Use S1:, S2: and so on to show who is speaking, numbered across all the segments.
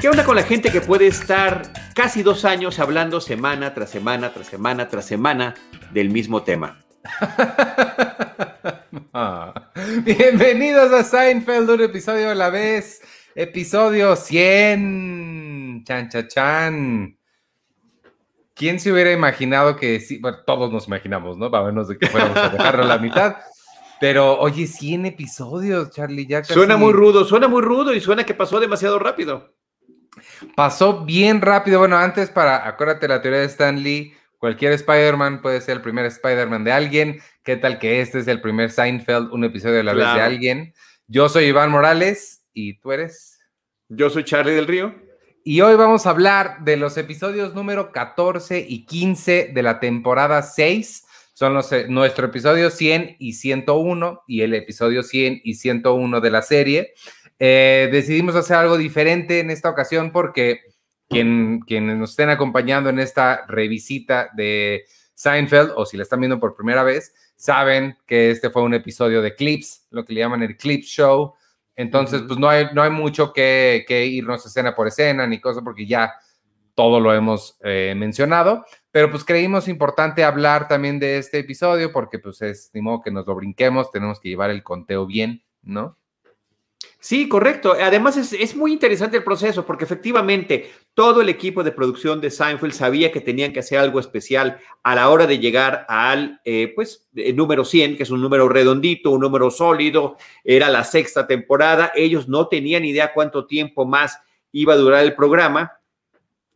S1: ¿Qué onda con la gente que puede estar casi dos años hablando semana tras semana, tras semana, tras semana del mismo tema?
S2: Ah. Bienvenidos a Seinfeld, un episodio a la vez. Episodio 100. Chan, chan, chan. ¿Quién se hubiera imaginado que sí? Bueno, todos nos imaginamos, ¿no? A menos de que fuéramos a dejarlo a la mitad. Pero, oye, 100 episodios, Charlie, ya casi...
S1: Suena muy rudo, suena muy rudo y suena que pasó demasiado rápido.
S2: Pasó bien rápido. Bueno, antes para, acuérdate la teoría de Stan Lee, cualquier Spider-Man puede ser el primer Spider-Man de alguien. ¿Qué tal que este es el primer Seinfeld, un episodio de la vez de
S1: Claro.
S2: alguien? Yo soy Iván Morales y tú eres.
S1: Yo soy Charlie del Río.
S2: Y hoy vamos a hablar de los episodios número 14 y 15 de la temporada 6. Son los, eh, nuestro episodio 100 y 101 y el episodio 100 y 101 de la serie. Eh, decidimos hacer algo diferente en esta ocasión porque quien, quienes nos estén acompañando en esta revisita de Seinfeld o si la están viendo por primera vez, saben que este fue un episodio de clips, lo que le llaman el clip show. Entonces,
S1: Ujú.
S2: pues no hay, no hay mucho que, que irnos escena por escena ni cosa porque ya todo lo hemos eh, mencionado, pero pues creímos importante hablar también de este episodio porque pues es ni modo que nos lo brinquemos, tenemos que llevar el conteo bien, ¿no?
S1: Sí, correcto. Además es, es muy interesante el proceso porque efectivamente todo el equipo de producción de Seinfeld sabía que tenían que hacer algo especial a la hora de llegar al eh, pues, eh, número 100, que es un número redondito, un número sólido, era la sexta temporada, ellos no tenían idea cuánto tiempo más iba a durar el programa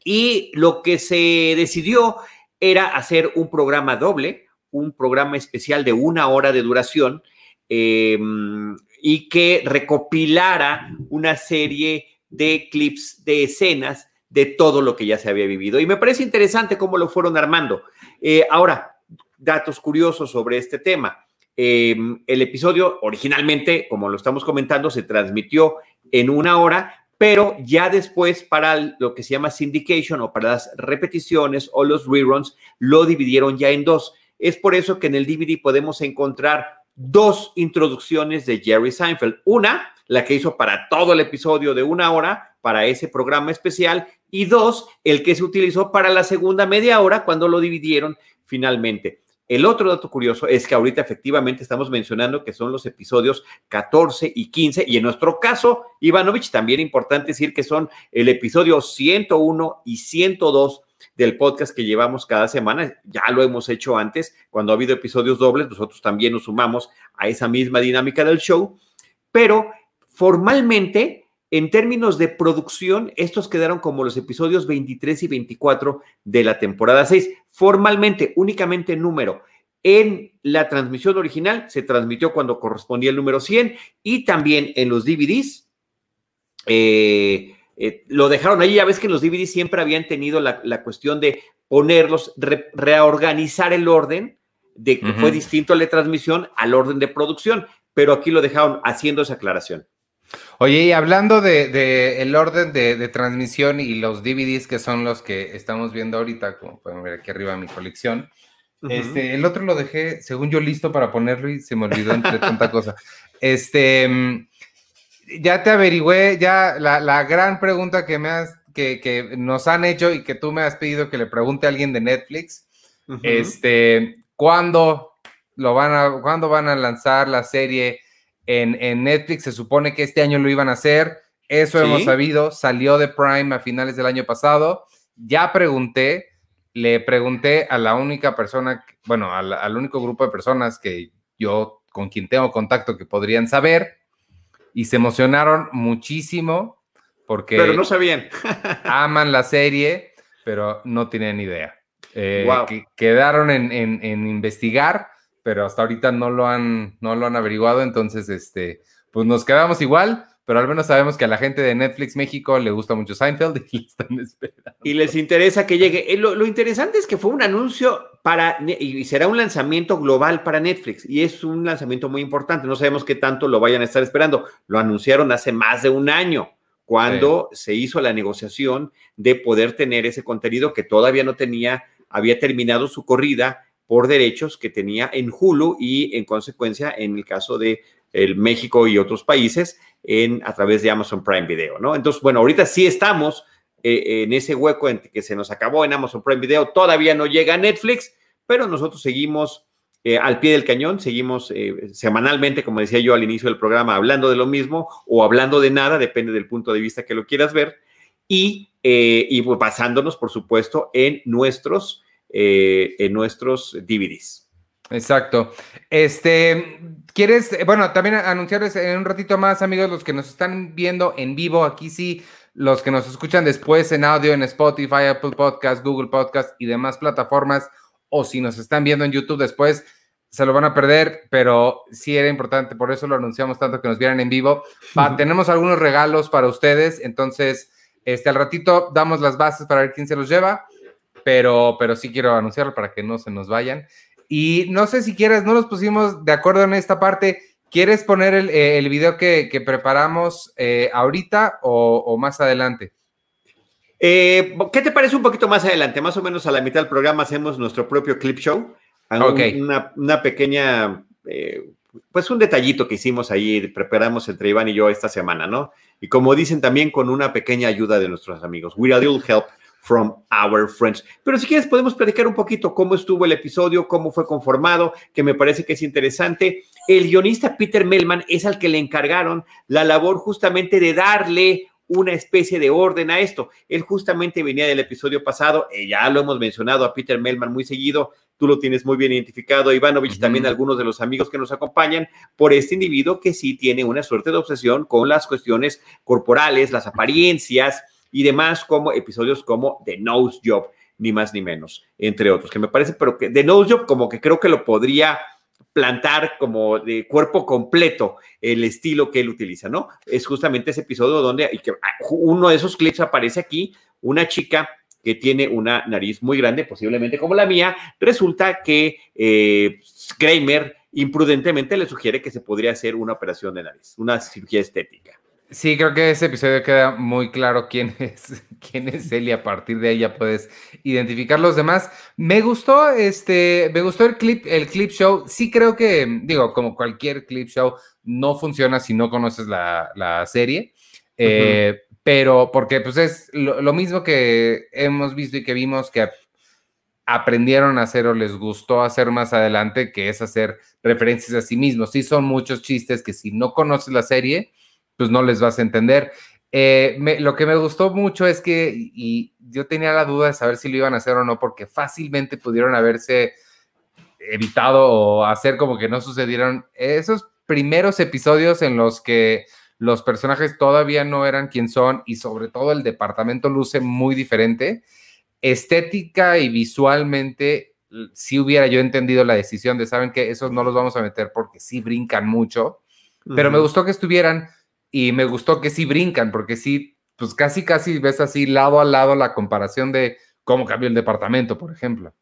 S1: y lo que se decidió era hacer un programa doble, un programa especial de una hora de duración. eh, y que recopilara una serie de clips, de escenas de todo lo que ya se había vivido. Y me parece interesante cómo lo fueron armando. Eh, ahora, datos curiosos sobre este tema. Eh, el episodio originalmente, como lo estamos comentando, se transmitió en una hora, pero ya después para lo que se llama syndication o para las repeticiones o los reruns, lo dividieron ya en dos. Es por eso que en el DVD podemos encontrar dos introducciones de Jerry Seinfeld. Una, la que hizo para todo el episodio de una hora, para ese programa especial, y dos, el que se utilizó para la segunda media hora cuando lo dividieron finalmente. El otro dato curioso es que ahorita efectivamente estamos mencionando que son los episodios 14 y 15, y en nuestro caso, Ivanovich, también importante decir que son el episodio 101 y 102 del podcast que llevamos cada semana. Ya lo hemos hecho antes, cuando ha habido episodios dobles, nosotros también nos sumamos a esa misma dinámica del show, pero formalmente, en términos de producción, estos quedaron como los episodios 23 y 24 de la temporada 6. Formalmente, únicamente número. En la transmisión original se transmitió cuando correspondía el número 100 y también en los DVDs. Eh, eh, lo dejaron ahí. Ya ves que en los DVDs siempre habían tenido la, la cuestión de ponerlos, re, reorganizar el orden de que fue distinto a la transmisión al orden de producción, pero aquí lo dejaron haciendo esa aclaración.
S2: Oye, y hablando de, de el orden de, de transmisión y los DVDs que son los que estamos viendo ahorita, como pueden ver aquí arriba mi colección, este, el otro lo dejé, según yo, listo para ponerlo y se me olvidó entre tanta cosa. Este, mm, ya te averigüé, ya la, la gran pregunta que me has, que, que nos han hecho y que tú me has pedido que le pregunte a alguien de Netflix, este, ¿cuándo lo van a, cuándo van a lanzar la serie en, en Netflix? Se supone que este año lo iban a hacer. Eso
S1: Sí.
S2: hemos sabido. Salió de Prime a finales del año pasado. Ya pregunté, le pregunté a la única persona, bueno, al, al único grupo de personas que yo con quien tengo contacto que podrían saber y se emocionaron muchísimo porque
S1: Pero no sabían.
S2: aman la serie, pero no tienen idea. Eh,
S1: Wow.
S2: que- quedaron en, en- en investigar, pero hasta ahorita no lo han, no lo han averiguado, entonces, este, pues nos quedamos igual, pero al menos sabemos que a la gente de Netflix México le gusta mucho Seinfeld y le están esperando.
S1: y les interesa que llegue. Eh, Lo, lo interesante es que fue un anuncio para, y será un lanzamiento global para Netflix, y es un lanzamiento muy importante. No sabemos qué tanto lo vayan a estar esperando. Lo anunciaron hace más de un año, cuando se hizo la negociación de poder tener ese contenido que todavía no tenía, había terminado su corrida por derechos que tenía en Hulu y en consecuencia, en el caso de el México y otros países en, a través de Amazon Prime Video, ¿no? Entonces, bueno, ahorita sí estamos eh, en ese hueco en que se nos acabó en Amazon Prime Video, todavía no llega a Netflix, pero nosotros seguimos eh, al pie del cañón, seguimos eh, semanalmente, como decía yo al inicio del programa, hablando de lo mismo o hablando de nada, depende del punto de vista que lo quieras ver, y, y pues, basándonos, por supuesto, en nuestros, en nuestros DVDs.
S2: Exacto. Este, ¿quieres, bueno, también anunciarles en un ratito más, amigos, los que nos están viendo en vivo, aquí sí, los que nos escuchan después en audio en Spotify, Apple Podcast, Google Podcast y demás plataformas, o si nos están viendo en YouTube después, se lo van a perder, pero sí era importante, por eso lo anunciamos tanto que nos vieran en vivo. tenemos algunos regalos para ustedes, entonces, este, al ratito damos las bases para ver quién se los lleva, pero, pero sí quiero anunciarlo para que no se nos vayan. Y no sé si quieres, no nos pusimos de acuerdo en esta parte. ¿Quieres poner el, eh, el video que, preparamos eh, ahorita o, más adelante?
S1: Eh, ¿Qué te parece un poquito más adelante? Más o menos a la mitad del programa hacemos nuestro propio clip show. Okay. Una, una, pequeña, pues un detallito que hicimos ahí, preparamos entre Iván y yo esta semana, ¿no? Y como dicen también con una pequeña ayuda de nuestros amigos. We a little help from our friends. Pero si quieres podemos platicar un poquito cómo estuvo el episodio, cómo fue conformado, que me parece que es interesante. El guionista Peter Melman es al que le encargaron la labor justamente de darle una especie de orden a esto. Él justamente venía del episodio pasado, eh, ya lo hemos mencionado a Peter Melman muy seguido, tú lo tienes muy bien identificado, Ivanovich, también algunos de los amigos que nos acompañan, por este individuo que sí tiene una suerte de obsesión con las cuestiones corporales, las apariencias, y demás como episodios como The Nose Job, ni más ni menos, entre otros, que me parece, pero que The Nose Job como que creo que lo podría plantar como de cuerpo completo el estilo que él utiliza, ¿no? Es justamente ese episodio donde y que ah, uno de esos clips aparece aquí, una chica que tiene una nariz muy grande, posiblemente como la mía, resulta que eh, Kramer imprudentemente le sugiere que se podría hacer una operación de nariz, una cirugía estética.
S2: Sí, creo que ese episodio queda muy claro quién es, quién es él y a partir de ahí ya puedes identificar los demás. Me gustó, este, me gustó el clip, el clip show. Sí creo que, digo, como cualquier clip show, no funciona si no conoces la, serie. Eh, pero porque pues es lo, mismo que hemos visto y que vimos que aprendieron a hacer o les gustó hacer más adelante, que es hacer referencias a sí mismos. Sí son muchos chistes que si no conoces la serie pues no les vas a entender. Eh, lo que me gustó mucho es que, y yo tenía la duda de saber si lo iban a hacer o no, porque fácilmente pudieron haberse evitado o hacer como que no sucedieron esos primeros episodios en los que los personajes todavía no eran quien son y sobre todo el departamento luce muy diferente. Estética y visualmente, si hubiera yo entendido la decisión de, saben que esos no los vamos a meter porque sí brincan mucho, pero me gustó que estuvieran y me gustó que sí brincan, porque sí, pues casi, casi ves así lado a lado la comparación de cómo cambió el departamento, por ejemplo.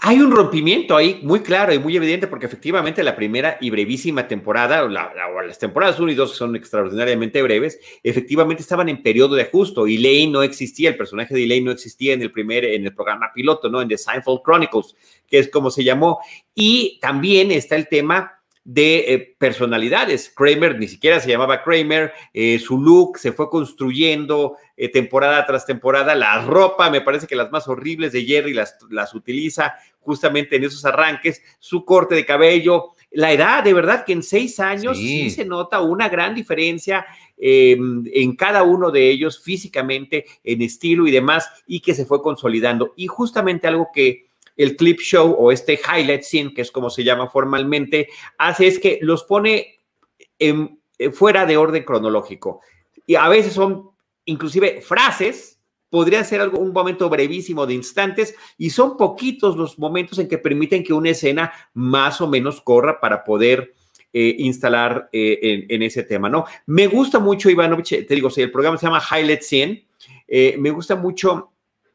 S1: Hay un rompimiento ahí muy claro y muy evidente porque efectivamente la primera y brevísima temporada, o, las temporadas 1 y 2 son extraordinariamente breves, efectivamente estaban en periodo de ajuste y Elaine no existía, el personaje de Elaine no existía en el primer, en el programa piloto, ¿no? En The Seinfeld Chronicles, que es como se llamó. Y también está el tema de eh, personalidades. Kramer ni siquiera se llamaba Kramer, eh, su look se fue construyendo eh, temporada tras temporada, la ropa, me parece que las más horribles de Jerry las, las utiliza justamente en esos arranques, su corte de cabello, la edad, de verdad que en seis años sí, se nota una gran diferencia em, en cada uno de ellos físicamente, en estilo y demás, y que se fue consolidando. Y justamente algo que el clip show o este highlight scene, que es como se llama formalmente, hace es que los pone en, eh, fuera de orden cronológico. Y a veces son inclusive frases, podría ser algo, un momento brevísimo de instantes, y son poquitos los momentos en que permiten que una escena más o menos corra para poder eh, instalar eh, en, ese tema, ¿no? Me gusta mucho, Ivanovich, te digo, si el programa se llama Highlight Scene, me gusta mucho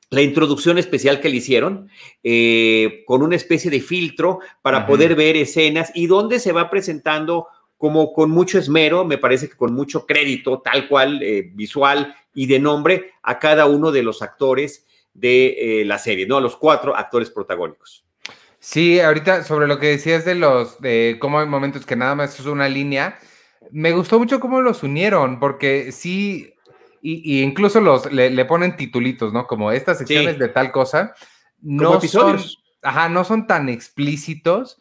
S1: la introducción especial que le hicieron eh, con una especie de filtro para poder ver escenas y donde se va presentando como con mucho esmero, me parece que con mucho crédito, tal cual, eh, visual y de nombre, a cada uno de los actores de eh, la serie, ¿no? A los cuatro actores protagónicos.
S2: Sí, ahorita sobre lo que decías de los, de cómo hay momentos que nada más es una línea, Me gustó mucho cómo los unieron, porque sí, y, incluso los le, ponen titulitos, ¿no? Como estas secciones de tal cosa. No episodios. Son, ajá, no son tan explícitos,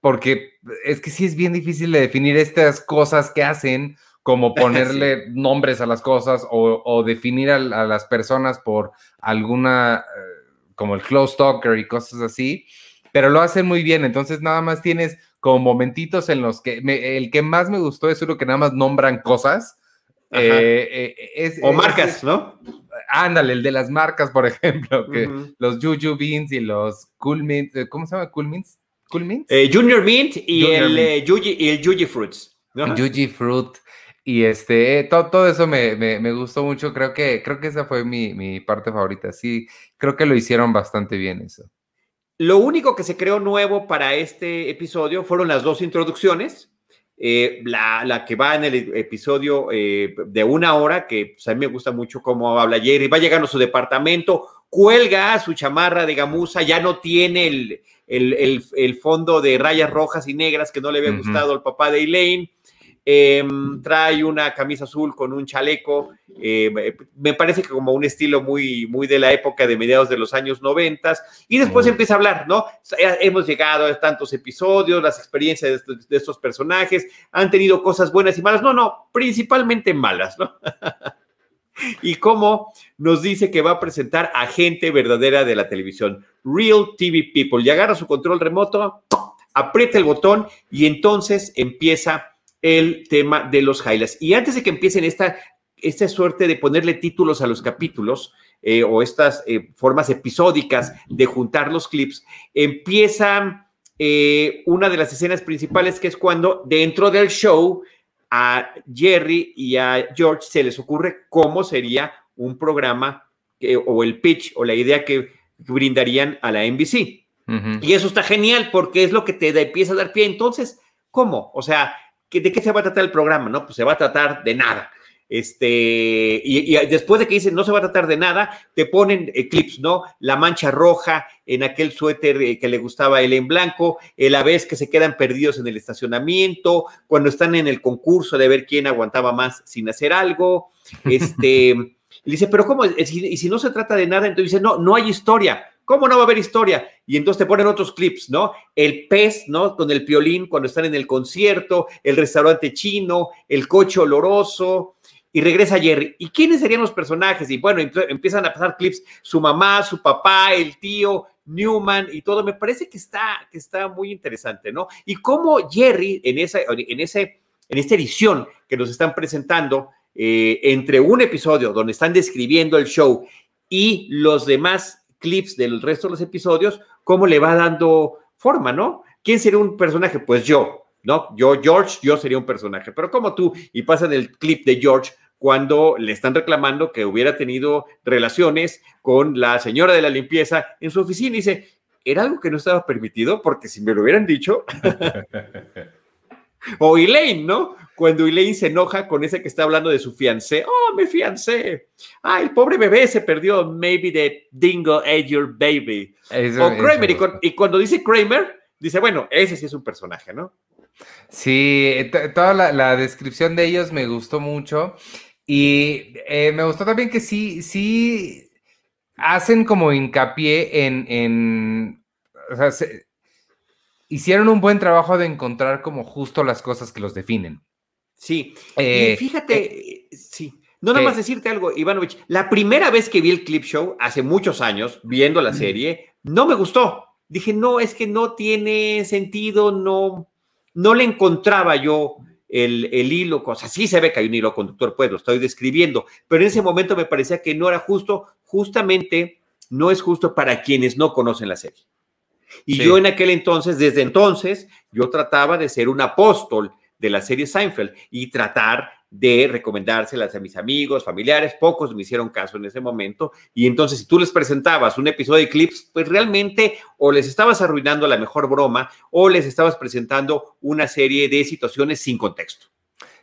S2: porque es que sí es bien difícil de definir estas cosas que hacen, como ponerle nombres a las cosas o, definir a, las personas por alguna, eh, como el close talker y cosas así, pero lo hacen muy bien, entonces nada más tienes como momentitos en los que el que más me gustó es uno que nada más nombran cosas.
S1: Eh, eh, o marcas, ¿no?
S2: Ándale, el de las marcas, por ejemplo, que los Juju Beans y los Cool Mint, ¿cómo se llama? Cool Mints. Cool Mints.
S1: Junior Mint y el, Yuji, el Yuji Fruits.
S2: ¿no? Yuji Fruit. Y este, todo, todo eso me, me, gustó mucho. Creo que, creo que esa fue mi, mi, parte favorita. Sí, creo que lo hicieron bastante bien eso.
S1: Lo único que se creó nuevo para este episodio fueron las dos introducciones. Eh, la, la, que va en el episodio eh, de una hora, que pues, a mí me gusta mucho cómo habla Jerry, va llegando a su departamento, cuelga su chamarra de gamuza, ya no tiene el, el, el, fondo de rayas rojas y negras que no le había gustado al papá de Elaine, Em, trae una camisa azul con un chaleco, eh, me parece que como un estilo muy, muy de la época de mediados de los años noventas, y después empieza a hablar, ¿no? Hemos llegado a tantos episodios, las experiencias de estos, personajes, han tenido cosas buenas y malas, no, no, principalmente malas, ¿no? y cómo nos dice que va a presentar a gente verdadera de la televisión, Real TV People, y agarra su control remoto, aprieta el botón y entonces empieza el tema de los highlights. Y antes de que empiecen esta, esta suerte de ponerle títulos a los capítulos eh, o estas eh, formas episódicas de juntar los clips, empieza eh, una de las escenas principales que es cuando dentro del show a Jerry y a George se les ocurre cómo sería un programa o el pitch o la idea que brindarían a la NBC. Y eso está genial porque es lo que te empieza a dar pie. Entonces, ¿cómo? O sea, ¿de qué se va a tratar el programa? No, pues se va a tratar de nada. Este, y, después de que dicen no se va a tratar de nada, te ponen clips, ¿no? La mancha roja en aquel suéter eh, que le gustaba a él en blanco, la vez que se quedan perdidos en el estacionamiento, cuando están en el concurso de ver quién aguantaba más sin hacer algo. Este, dice, pero ¿cómo? Y si no se trata de nada, entonces dice, no, no hay historia. ¿Cómo no va a haber historia? Y entonces te ponen otros clips, ¿no? El pez, ¿no? Con el piolín cuando están en el concierto, el restaurante chino, el coche oloroso, y regresa Jerry. ¿Y quiénes serían los personajes? Y bueno, empiezan a pasar clips, su mamá, su papá, el tío, Newman y todo. Me parece que está, que está muy interesante, ¿no? Y cómo Jerry, en esa, en ese, en esta edición que nos están presentando, eh, entre un episodio donde están describiendo el show y los demás clips del resto de los episodios, cómo le va dando forma, ¿no? ¿Quién sería un personaje? Pues yo, ¿no? Yo, George, yo sería un personaje, pero como tú, y pasan el clip de George cuando le están reclamando que hubiera tenido relaciones con la señora de la limpieza en su oficina y dice, era algo que no estaba permitido porque si me lo hubieran dicho... o Elaine, ¿no? Cuando Elaine se enoja con ese que está hablando de su fiancé. Oh, me fiancé. Ay, el pobre bebé se perdió. Maybe the dingo ate your baby. o Kramer. Y, cuando dice Kramer, dice, bueno, ese sí es un personaje, ¿no?
S2: Sí, toda la, descripción de ellos me gustó mucho. Y eh, me gustó también que sí, sí hacen como hincapié en, en o sea, hicieron un buen trabajo de encontrar como justo las cosas que los definen.
S1: Sí, y eh, fíjate, eh, sí. No nada más decirte algo, Ivanovich. La primera vez que vi el clip show, hace muchos años, viendo la serie, no me gustó. Dije, no, es que no tiene sentido, no, no le encontraba yo el, el hilo, cosa. Sí se ve que hay un hilo conductor, pues lo estoy describiendo, pero en ese momento me parecía que no era justo, justamente no es justo para quienes no conocen la serie. Y yo en aquel entonces, desde entonces, yo trataba de ser un apóstol de la serie Seinfeld y tratar de recomendárselas a mis amigos, familiares, pocos me hicieron caso en ese momento, y entonces si tú les presentabas un episodio de clips, pues realmente o les estabas arruinando la mejor broma o les estabas presentando una serie de situaciones sin contexto.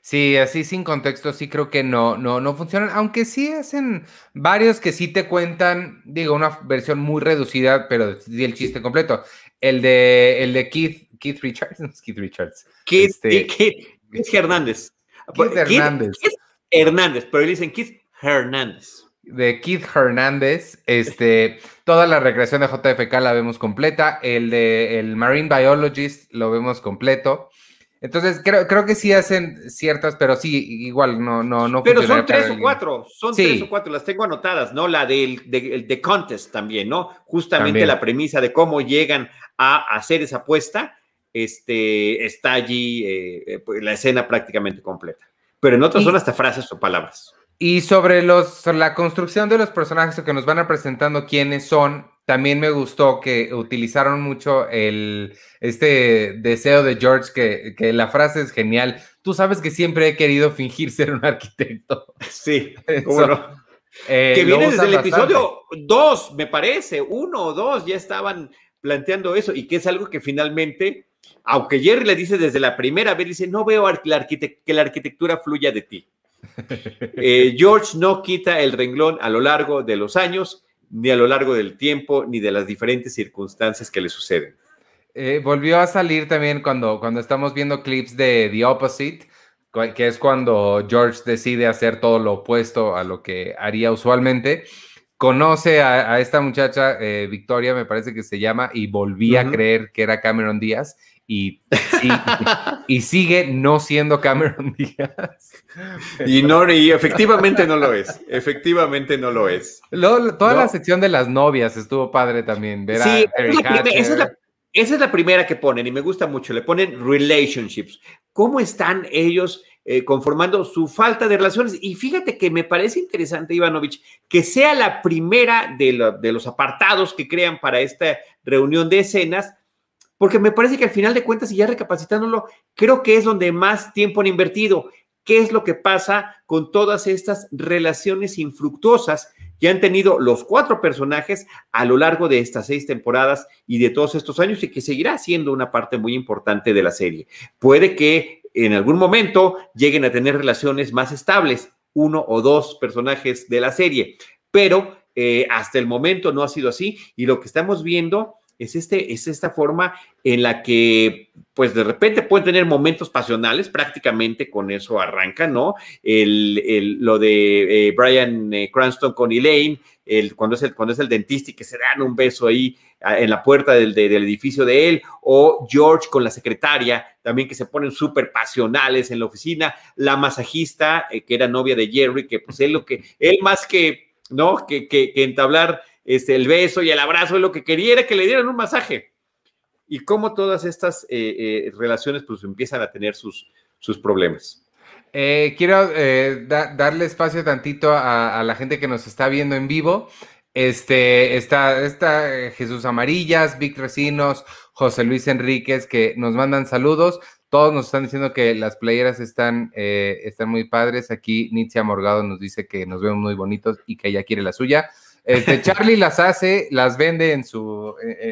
S2: Sí, así sin contexto sí creo que no, no, no funcionan, aunque sí hacen varios que sí te cuentan, digo, una versión muy reducida, pero el chiste completo. El de, el de Keith, Keith Richards, no es Keith Richards.
S1: Keith, este, Keith, Hernández. Keith Hernández. Hernández, pero dicen Keith Hernández.
S2: De Keith Hernández, este, toda la recreación de JFK la vemos completa, el de el Marine Biologist lo vemos completo. Entonces, creo, creo que sí hacen ciertas, pero sí, igual no, no, no.
S1: Pero son tres o cuatro, son tres o cuatro, las tengo anotadas, ¿no? La del de, Contest también, ¿no? Justamente la premisa de cómo llegan a hacer esa apuesta, este, está allí eh, eh, pues, la escena prácticamente completa. Pero en otras son hasta frases o palabras.
S2: Y sobre los, la construcción de los personajes que nos van a presentando quiénes son, también me gustó que utilizaron mucho el, este deseo de George, que, que la frase es genial. Tú sabes que siempre he querido fingir ser un arquitecto.
S1: Sí, cómo no. Eh, que viene desde el episodio 2, me parece, uno o dos, ya estaban planteando eso y que es algo que finalmente, aunque Jerry le dice desde la primera vez, dice, no veo que la arquitectura fluya de ti. Eh, George no quita el renglón a lo largo de los años ni a lo largo del tiempo, ni de las diferentes circunstancias que le suceden.
S2: Eh, volvió a salir también cuando, cuando estamos viendo clips de The Opposite, que es cuando George decide hacer todo lo opuesto a lo que haría usualmente. Conoce a, esta muchacha, eh, Victoria, me parece que se llama, y volví a creer que era Cameron Díaz y, y, sigue no siendo Cameron Díaz.
S1: Y, no, y efectivamente no lo es, efectivamente no lo es.
S2: toda la sección de las novias estuvo padre también. Ver
S1: sí, esa, es la, primera que ponen y me gusta mucho, le ponen relationships. ¿Cómo están ellos? Eh, conformando su falta de relaciones. Y fíjate que me parece interesante, Ivanovich, que sea la primera de, de, los apartados que crean para esta reunión de escenas, porque me parece que al final de cuentas, y ya recapacitándolo, creo que es donde más tiempo han invertido. ¿Qué es lo que pasa con todas estas relaciones infructuosas que han tenido los cuatro personajes a lo largo de estas seis temporadas y de todos estos años y que seguirá siendo una parte muy importante de la serie? Puede que en algún momento lleguen a tener relaciones más estables, uno o dos personajes de la serie, pero eh, hasta el momento no ha sido así y lo que estamos viendo es, este, es esta forma en la que, pues de repente pueden tener momentos pasionales, prácticamente con eso arranca, ¿no? El, lo de eh, Brian eh, Cranston con Elaine, el, cuando, es el, cuando es el dentista y que se dan un beso ahí en la puerta del, del, edificio de él, o George con la secretaria, también que se ponen súper pasionales en la oficina, la masajista, eh, que era novia de Jerry, que pues él lo que, él más que, ¿no? Que, que entablar este, el beso y el abrazo, lo que quería era que le dieran un masaje. Y cómo todas estas eh, eh, relaciones pues empiezan a tener sus, sus problemas.
S2: Eh, quiero darle espacio tantito a, la gente que nos está viendo en vivo. Este, está, Jesús Amarillas, Vic Recinos, José Luis Enríquez, que nos mandan saludos. Todos nos están diciendo que las playeras están, están muy padres. Aquí Nitzia Morgado nos dice que nos vemos muy bonitos y que ella quiere la suya. Este, Charlie las hace, las vende en su en,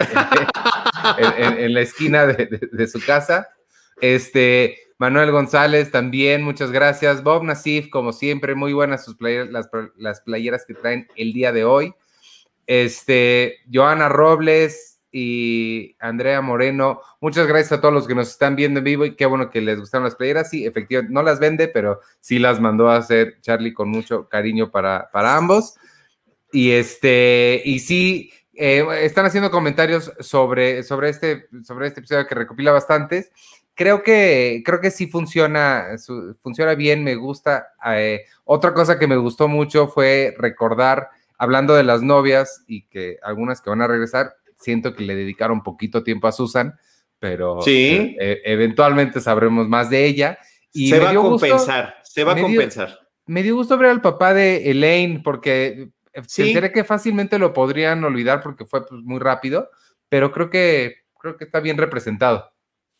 S2: la esquina de, su casa. Este, Manuel González también, muchas gracias. Bob Nasif, como siempre, muy buenas sus playeras, las, playeras que traen el día de hoy. Este, Joana Robles y Andrea Moreno, muchas gracias a todos los que nos están viendo en vivo y qué bueno que les gustaron las playeras. Sí, efectivamente, no las vende, pero sí las mandó a hacer Charlie con mucho cariño para, para ambos. Y este, y sí, eh, están haciendo comentarios sobre, sobre, este, sobre este episodio que recopila bastantes. Creo que, creo que sí funciona, funciona bien, me gusta. Eh, otra cosa que me gustó mucho fue recordar, hablando de las novias y que algunas que van a regresar, siento que le dedicaron poquito tiempo a Susan, pero
S1: sí.
S2: Eh, eventualmente sabremos más de ella.
S1: Y se va a compensar, se va a compensar.
S2: Me dio gusto ver al papá de Elaine, porque Sí. que fácilmente lo podrían olvidar porque fue pues, muy rápido, pero creo que, creo que está bien representado.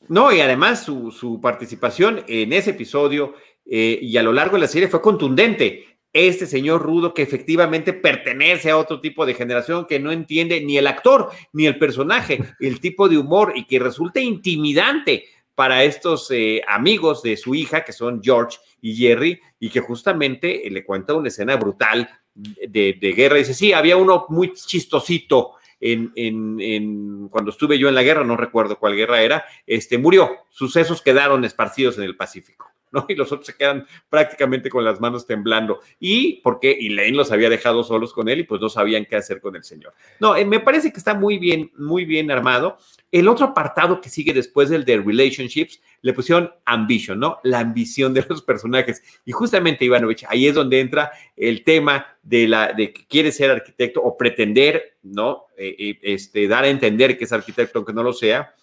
S1: No, y además su, participación en ese episodio eh, y a lo largo de la serie fue contundente. Este señor rudo que efectivamente pertenece a otro tipo de generación que no entiende ni el actor ni el personaje, el tipo de humor y que resulta intimidante para estos eh, amigos de su hija, que son George y Jerry, y que justamente le cuenta una escena brutal de, guerra. Dice, sí, había uno muy chistosito en, en, cuando estuve yo en la guerra, no recuerdo cuál guerra era, este, murió. Sucesos quedaron esparcidos en el Pacífico. ¿No? Y los otros se quedan prácticamente con las manos temblando. Y porque Elaine los había dejado solos con él y pues no sabían qué hacer con el señor. No, eh, me parece que está muy bien, muy bien armado. El otro apartado que sigue después del de relationships, le pusieron ambition, ¿no? La ambición de los personajes. Y justamente, Ivanovich, ahí es donde entra el tema de, la, de que quiere ser arquitecto o pretender, ¿no? Eh, eh, este, dar a entender que es arquitecto, aunque no lo sea.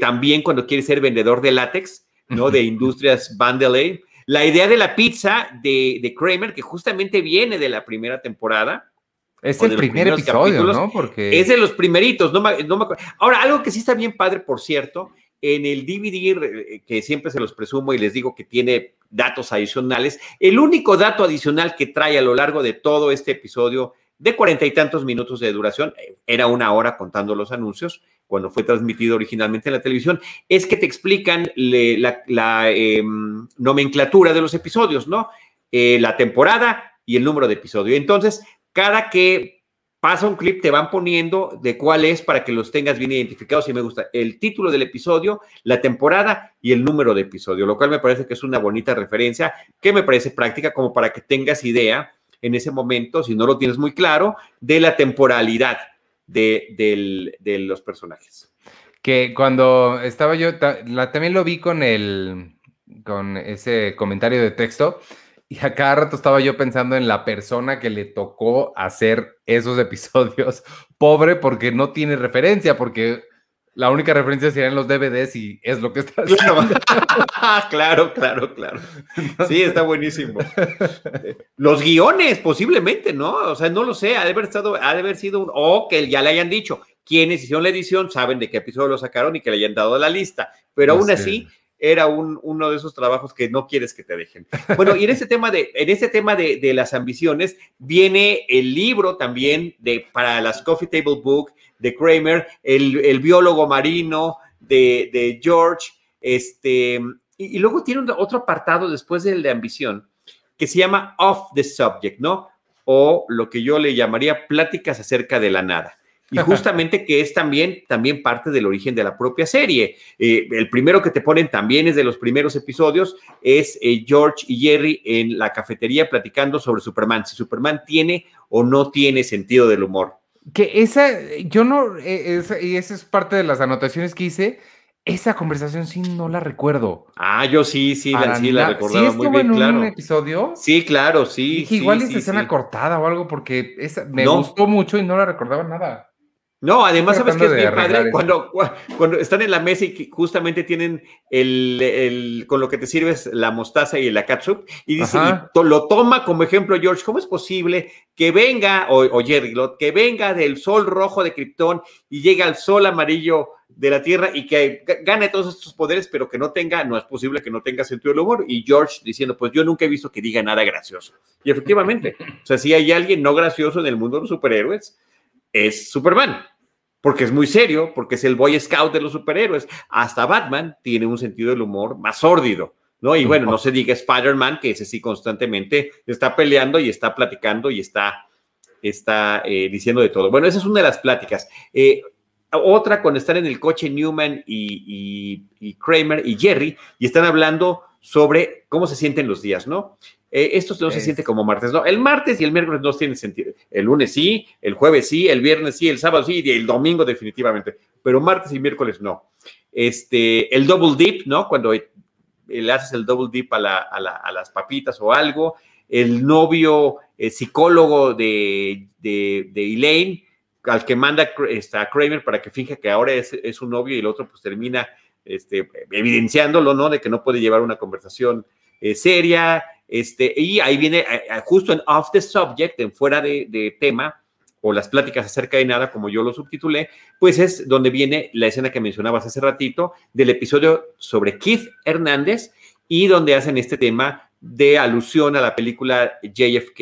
S1: también cuando quiere ser vendedor de látex, ¿no? De Industrias Vandelay. La idea de la pizza de, de Kramer, que justamente viene de la primera temporada,
S2: es el primer episodio, ¿no?
S1: Porque... Es de los primeritos, no me, no me acuerdo. Ahora, algo que sí está bien padre, por cierto, en el DVD, que siempre se los presumo y les digo que tiene datos adicionales, el único dato adicional que trae a lo largo de todo este episodio de cuarenta y tantos minutos de duración, eh, era una hora contando los anuncios, cuando fue transmitido originalmente en la televisión, es que te explican la, em, nomenclatura de los episodios, ¿no? Eh, la temporada y el número de episodio. Entonces, cada que pasa un clip te van poniendo de cuál es para que los tengas bien identificados y me gusta el título del episodio, la temporada y el número de episodio, lo cual me parece que es una bonita referencia que me parece práctica como para que tengas idea en ese momento, si no lo tienes muy claro, de la temporalidad de, los personajes.
S2: Que cuando estaba yo, la, también lo vi con el, con ese comentario de texto y a cada rato estaba yo pensando en la persona que le tocó hacer esos episodios. Pobre porque no tiene referencia, porque la única referencia serían los DVDs y es lo que está
S1: haciendo. Claro, claro, claro, Sí, está buenísimo. Los guiones, posiblemente, ¿no? O sea, no lo sé, ha de haber estado, ha de haber sido un, o que ya le hayan dicho, quienes hicieron la edición saben de qué episodio lo sacaron y que le hayan dado la lista, pero aún así era un, uno de esos trabajos que no quieres que te dejen. Bueno, y en ese tema de, en ese tema de, de las ambiciones viene el libro también de, para las Coffee Table Book de Kramer, el, el biólogo marino de, de, George, este, y, luego tiene otro apartado después del de ambición que se llama Off the Subject, ¿no? O lo que yo le llamaría pláticas acerca de la nada y justamente que es también, también parte del origen de la propia serie. Eh, el primero que te ponen también es de los primeros episodios, es eh, George y Jerry en la cafetería platicando sobre Superman, si Superman tiene o no tiene sentido del humor.
S2: Que esa, yo no, e, y esa es parte de las anotaciones que hice. Esa conversación sí no la recuerdo.
S1: Ah, yo sí, sí, la, sí la recordaba muy bien,
S2: en un episodio?
S1: Sí, claro, sí.
S2: igual es escena cortada o algo porque me gustó mucho y no la recordaba nada.
S1: No, además, ¿sabes que es bien padre? Cuando, cuando están en la mesa y justamente tienen el, con lo que te sirves la mostaza y la catsup, y dice, lo toma como ejemplo George, ¿cómo es posible que venga, o, Jerry, que venga del sol rojo de Krypton y llegue al sol amarillo de la Tierra y que gane todos estos poderes, pero que no tenga, no es posible que no tenga sentido del humor. Y George diciendo, pues yo nunca he visto que diga nada gracioso. Y efectivamente, o sea, si hay alguien no gracioso en el mundo de los superhéroes, es Superman, porque es muy serio, porque es el Boy Scout de los superhéroes. Hasta Batman tiene un sentido del humor más sórdido, ¿no? Y bueno, no se diga Spider-Man, que ese sí constantemente está peleando y está platicando y está, está eh, diciendo de todo. Bueno, esa es una de las pláticas. Eh, otra, cuando están en el coche Newman y, y Kramer y Jerry, y están hablando sobre cómo se sienten los días, ¿no? Eh, esto no se siente como martes, no. El martes y el miércoles no tienen sentido. El lunes sí, el jueves sí, el viernes sí, el sábado sí y el domingo definitivamente. Pero martes y miércoles no. Este, el double dip, ¿no? Cuando le haces el double dip a, las papitas o algo. El novio eh, psicólogo de, de, Elaine, al que manda a Kramer para que finja que ahora es, es su novio y el otro pues termina este, evidenciándolo, ¿no? De que no puede llevar una conversación eh, seria este, y ahí viene, eh, eh, justo en off the subject, en fuera de, tema, o las pláticas acerca de nada, como yo lo subtitulé, pues es donde viene la escena que mencionabas hace ratito del episodio sobre Keith Hernández y donde hacen este tema de alusión a la película JFK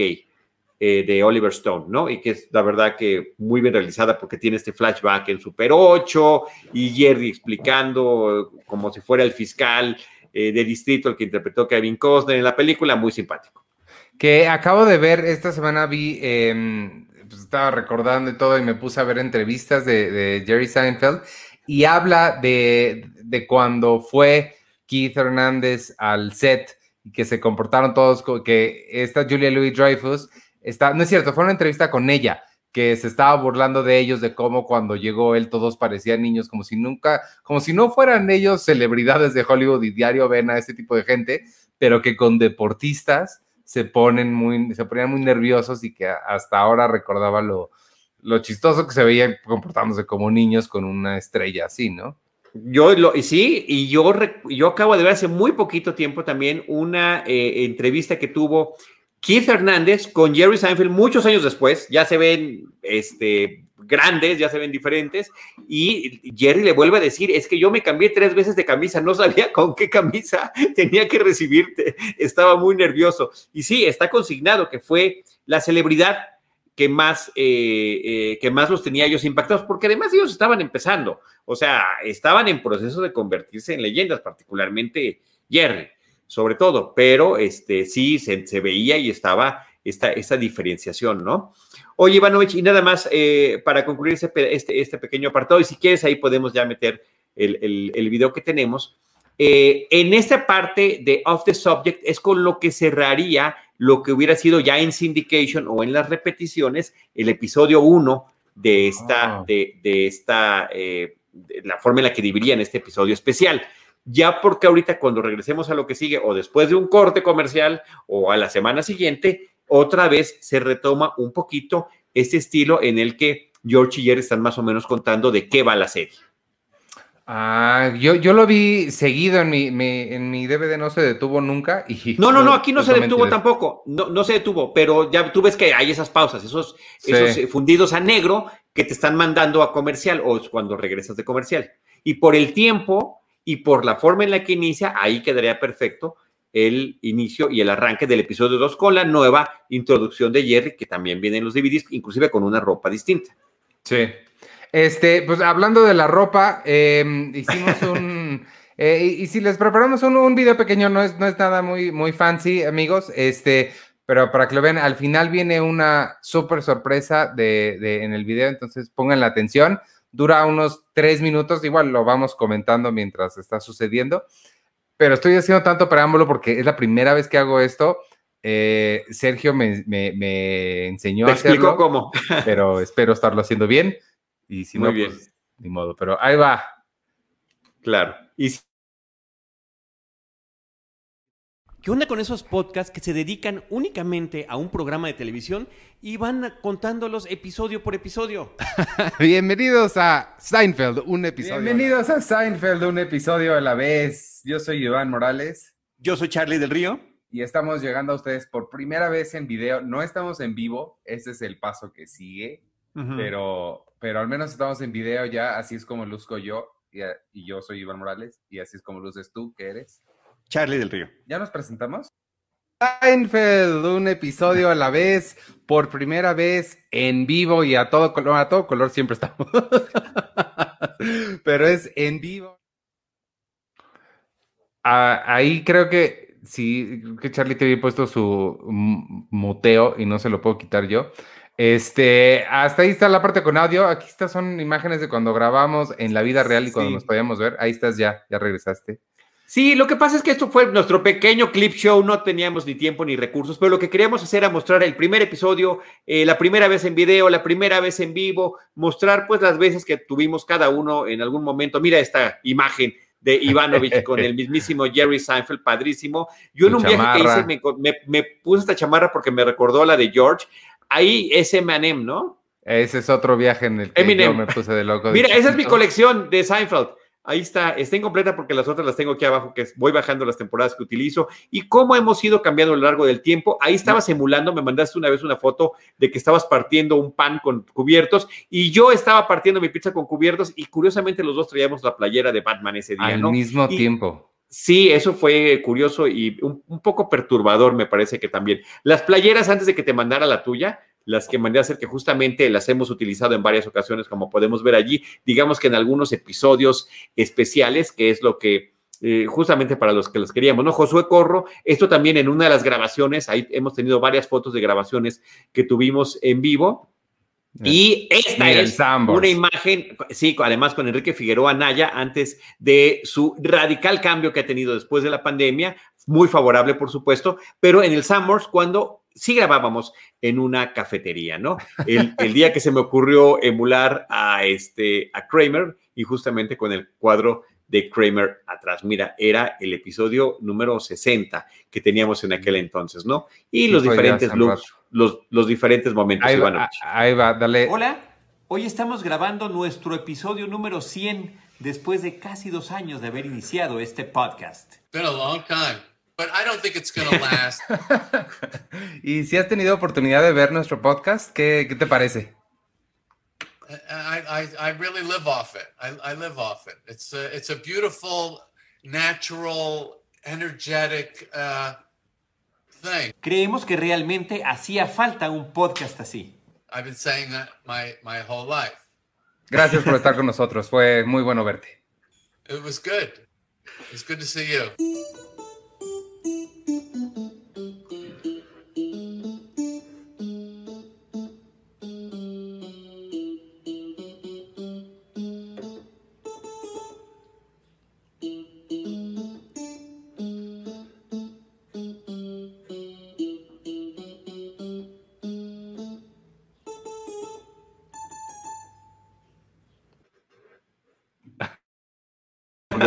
S1: eh, de Oliver Stone, ¿no? Y que es la verdad que muy bien realizada porque tiene este flashback en Super 8 y Jerry explicando como si fuera el fiscal eh, de distrito, el que interpretó Kevin Costner en la película, muy simpático.
S2: Que acabo de ver, esta semana vi, em, pues estaba recordando y todo y me puse a ver entrevistas de, Jerry Seinfeld y habla de, cuando fue Keith Hernández al set y que se comportaron todos, que esta Julia Louis Dreyfus, está, no es cierto, fue una entrevista con ella, que se estaba burlando de ellos, de cómo cuando llegó él todos parecían niños, como si nunca, como si no fueran ellos celebridades de Hollywood y diario ven a este tipo de gente, pero que con deportistas se ponen muy, se ponían muy nerviosos y que hasta ahora recordaba lo, lo chistoso que se veía comportándose como niños con una estrella así, ¿no?
S1: Yo lo, sí, y yo, yo acabo de ver hace muy poquito tiempo también una eh, entrevista que tuvo Keith Hernández con Jerry Seinfeld muchos años después, ya se ven este, grandes, ya se ven diferentes, y Jerry le vuelve a decir, es que yo me cambié tres veces de camisa, no sabía con qué camisa tenía que recibirte, estaba muy nervioso. Y sí, está consignado que fue la celebridad que más, eh, eh, que más los tenía ellos impactados, porque además ellos estaban empezando, o sea, estaban en proceso de convertirse en leyendas, particularmente Jerry sobre todo, pero este, sí se, veía y estaba esta, esta, diferenciación, ¿no? Oye, Ivanovich, y nada más eh, para concluir este, este, pequeño apartado, y si quieres ahí podemos ya meter el, el, video que tenemos. Eh, en esta parte de Off the Subject es con lo que cerraría lo que hubiera sido ya en Syndication o en las repeticiones el episodio 1 de esta, ah. de, esta, eh, la forma en la que dividirían este episodio especial ya porque ahorita cuando regresemos a lo que sigue o después de un corte comercial o a la semana siguiente, otra vez se retoma un poquito este estilo en el que George y Jerry están más o menos contando de qué va la serie.
S2: Ah, yo, yo lo vi seguido en mi, en mi DVD, no se detuvo nunca. Y
S1: no, no, no, aquí no se detuvo tampoco, no, no se detuvo, pero ya tú ves que hay esas pausas, esos, esos eh, fundidos a negro que te están mandando a comercial o cuando regresas de comercial. Y por el tiempo, y por la forma en la que inicia, ahí quedaría perfecto el inicio y el arranque del episodio 2 con la nueva introducción de Jerry, que también viene en los DVDs, inclusive con una ropa distinta.
S2: Sí. Este, pues hablando de la ropa, em, hicimos un. Eh, y, si les preparamos un, video pequeño, no es, no es nada muy, muy fancy, amigos. Este, pero para que lo vean, al final viene una súper sorpresa de, de, en el video, entonces pongan la atención dura unos tres minutos, igual lo vamos comentando mientras está sucediendo, pero estoy haciendo tanto preámbulo porque es la primera vez que hago esto. Eh, Sergio me, enseñó
S1: a hacerlo, cómo.
S2: pero espero estarlo haciendo bien y si no, pues ni modo, pero ahí va.
S1: Claro. Y
S3: ¿Qué onda con esos podcasts que se dedican únicamente a un programa de televisión y van contándolos episodio por episodio?
S2: Bienvenidos a Seinfeld, un episodio.
S4: Bienvenidos a Seinfeld, un episodio a la vez. Yo soy Iván Morales.
S3: Yo soy Charlie del Río.
S4: Y estamos llegando a ustedes por primera vez en video. No estamos en vivo, ese es el paso que sigue, pero, pero al menos estamos en video ya, así es como luzco yo. Y, y yo soy Iván Morales, y así es como luces tú, que eres.
S3: Charlie del Río.
S4: ¿Ya nos presentamos?
S2: Seinfeld, un episodio a la vez, por primera vez en vivo y a todo color, a todo color siempre estamos. Pero es en vivo. Ah, ahí creo que sí, que Charlie te había puesto su muteo y no se lo puedo quitar yo. Este, hasta ahí está la parte con audio. Aquí estas son imágenes de cuando grabamos en la vida real y cuando nos podíamos ver. Ahí estás ya, ya regresaste.
S1: Sí, lo que pasa es que esto fue nuestro pequeño clip show, no teníamos ni tiempo ni recursos, pero lo que queríamos hacer era mostrar el primer episodio, eh, la primera vez en video, la primera vez en vivo, mostrar pues las veces que tuvimos cada uno en algún momento. Mira esta imagen de Ivanovich con el mismísimo Jerry Seinfeld, padrísimo. Yo en un viaje que hice me, puse esta chamarra porque me recordó la de George. Ahí es Eminem, ¿no?
S2: Ese es otro viaje en el que yo me puse de loco.
S1: Mira, esa es mi colección de Seinfeld. Ahí está, está incompleta porque las otras las tengo aquí abajo, que voy bajando las temporadas que utilizo. Y cómo hemos ido cambiando a lo largo del tiempo. Ahí estabas emulando, me mandaste una vez una foto de que estabas partiendo un pan con cubiertos y yo estaba partiendo mi pizza con cubiertos y curiosamente los dos traíamos la playera de Batman ese día.
S2: Al mismo tiempo.
S1: Sí, eso fue curioso y un, un, poco perturbador, me parece que también. Las playeras, antes de que te mandara la tuya, las que mandé a hacer, que justamente las hemos utilizado en varias ocasiones, como podemos ver allí, digamos que en algunos episodios especiales, que es lo que eh, justamente para los que los queríamos, ¿no? Josué Corro, esto también en una de las grabaciones, ahí hemos tenido varias fotos de grabaciones que tuvimos en vivo. Y esta es una imagen, sí, además con Enrique Figueroa Naya, antes de su radical cambio que ha tenido después de la pandemia, muy favorable, por supuesto, pero en el Summers, cuando sí grabábamos en una cafetería, ¿no? El, día que se me ocurrió emular a, este, a Kramer y justamente con el cuadro de Kramer atrás. Mira, era el episodio número 60 que teníamos en aquel entonces, ¿no? Y los diferentes looks, los, los, diferentes momentos.
S2: Ahí va, ahí va, dale.
S3: Hola, hoy estamos grabando nuestro episodio número 100 después de casi dos años de haber iniciado este podcast.
S5: Been a long time. But I don't think it's gonna last.
S2: y si has tenido oportunidad de ver nuestro podcast, ¿qué, qué te parece?
S5: I, I, I really live off it. I, I live off it. It's a, it's a beautiful, natural, energetic uh, thing.
S3: Creemos que realmente hacía falta un podcast así.
S5: I've been saying that my, my whole life.
S2: Gracias por estar con nosotros. Fue muy bueno verte.
S5: It was good. It's good to see you.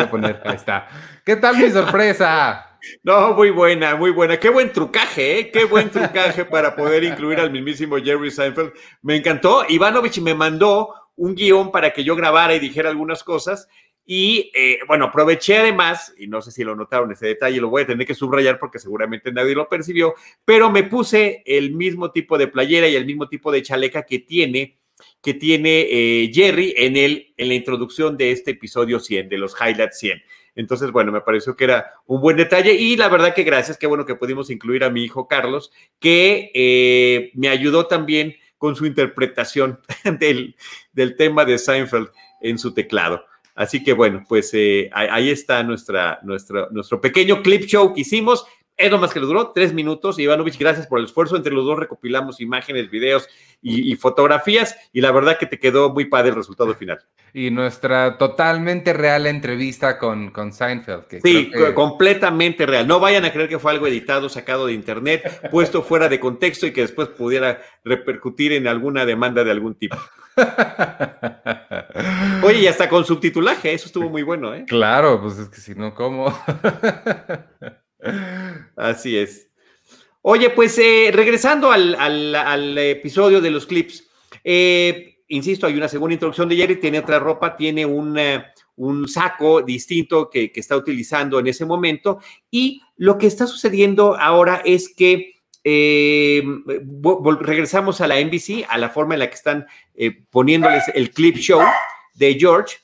S2: Poner, ahí está. ¿Qué tal mi sorpresa?
S1: No, muy buena, muy buena. Qué buen trucaje, ¿eh? Qué buen trucaje para poder incluir al mismísimo Jerry Seinfeld. Me encantó. Ivanovich me mandó un guion para que yo grabara y dijera algunas cosas. Y eh, bueno, aproveché además, y no sé si lo notaron ese detalle, lo voy a tener que subrayar porque seguramente nadie lo percibió, pero me puse el mismo tipo de playera y el mismo tipo de chaleca que tiene que tiene eh, Jerry en, el, en la introducción de este episodio 100, de los Highlights 100. Entonces, bueno, me pareció que era un buen detalle y la verdad que gracias, qué bueno que pudimos incluir a mi hijo Carlos, que eh, me ayudó también con su interpretación del, del, tema de Seinfeld en su teclado. Así que bueno, pues eh, ahí está nuestra, nuestra, nuestro pequeño clip show que hicimos. Es lo más que le duró, tres minutos. Ivanovich, gracias por el esfuerzo. Entre los dos recopilamos imágenes, videos y, fotografías y la verdad que te quedó muy padre el resultado final.
S2: Y nuestra totalmente real entrevista con, con Seinfeld.
S1: sí, completamente real. No vayan a creer que fue algo editado, sacado de internet, puesto fuera de contexto y que después pudiera repercutir en alguna demanda de algún tipo. Oye, y hasta con subtitulaje, eso estuvo muy bueno, ¿eh?
S2: Claro, pues es que si no, ¿cómo?
S1: Así es. Oye, pues eh, regresando al, episodio de los clips, eh, insisto, hay una segunda introducción de Jerry, tiene otra ropa, tiene un, eh, saco distinto que, está utilizando en ese momento y lo que está sucediendo ahora es que regresamos a la NBC, a la forma en la que están poniéndoles el clip show de George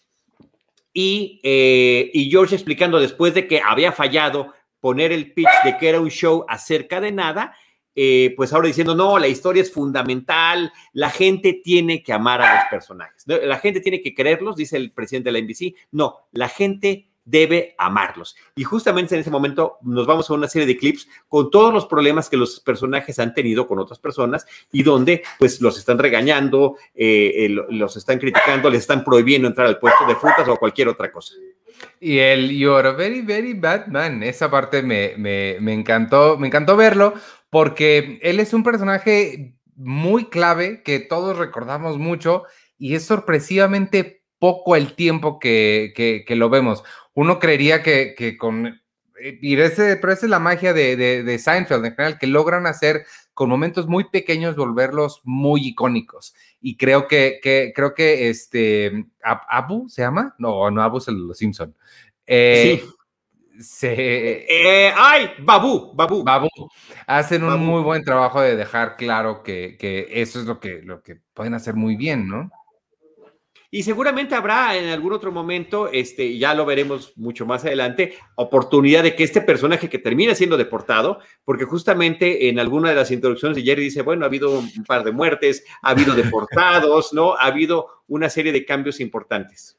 S1: y, y George explicando después de que había fallado poner el pitch de que era un show acerca de nada, eh, pues ahora diciendo, no, la historia es fundamental, la gente tiene que amar a los personajes, la gente tiene que quererlos, dice el presidente de la NBC, no, la gente debe amarlos. Y justamente en ese momento nos vamos a una serie de clips con todos los problemas que los personajes han tenido con otras personas y donde pues los están regañando, eh, los están criticando, les están prohibiendo entrar al puesto de frutas o cualquier otra cosa.
S2: Y el You're very, very bad man, esa parte me, me, encantó, me encantó verlo porque él es un personaje muy clave que todos recordamos mucho y es sorpresivamente poco el tiempo que, que, lo vemos. Uno creería que, que con... Eh, y ese, pero esa es la magia de, de, de Seinfeld en general, que logran hacer con momentos muy pequeños volverlos muy icónicos. Y creo que, creo que este, Abu se llama, no, no Abu es el Los Simpson. Eh, sí. Se...
S1: Eh, ¡Ay! Babu, Babu.
S2: Babu. Hacen un muy buen trabajo de dejar claro que, que, eso es lo que, lo que pueden hacer muy bien, ¿no?
S1: Y seguramente habrá en algún otro momento, este, ya lo veremos mucho más adelante, oportunidad de que este personaje que termina siendo deportado, porque justamente en alguna de las introducciones de Jerry dice, bueno, ha habido un par de muertes, ha habido deportados, ¿no? Ha habido una serie de cambios importantes.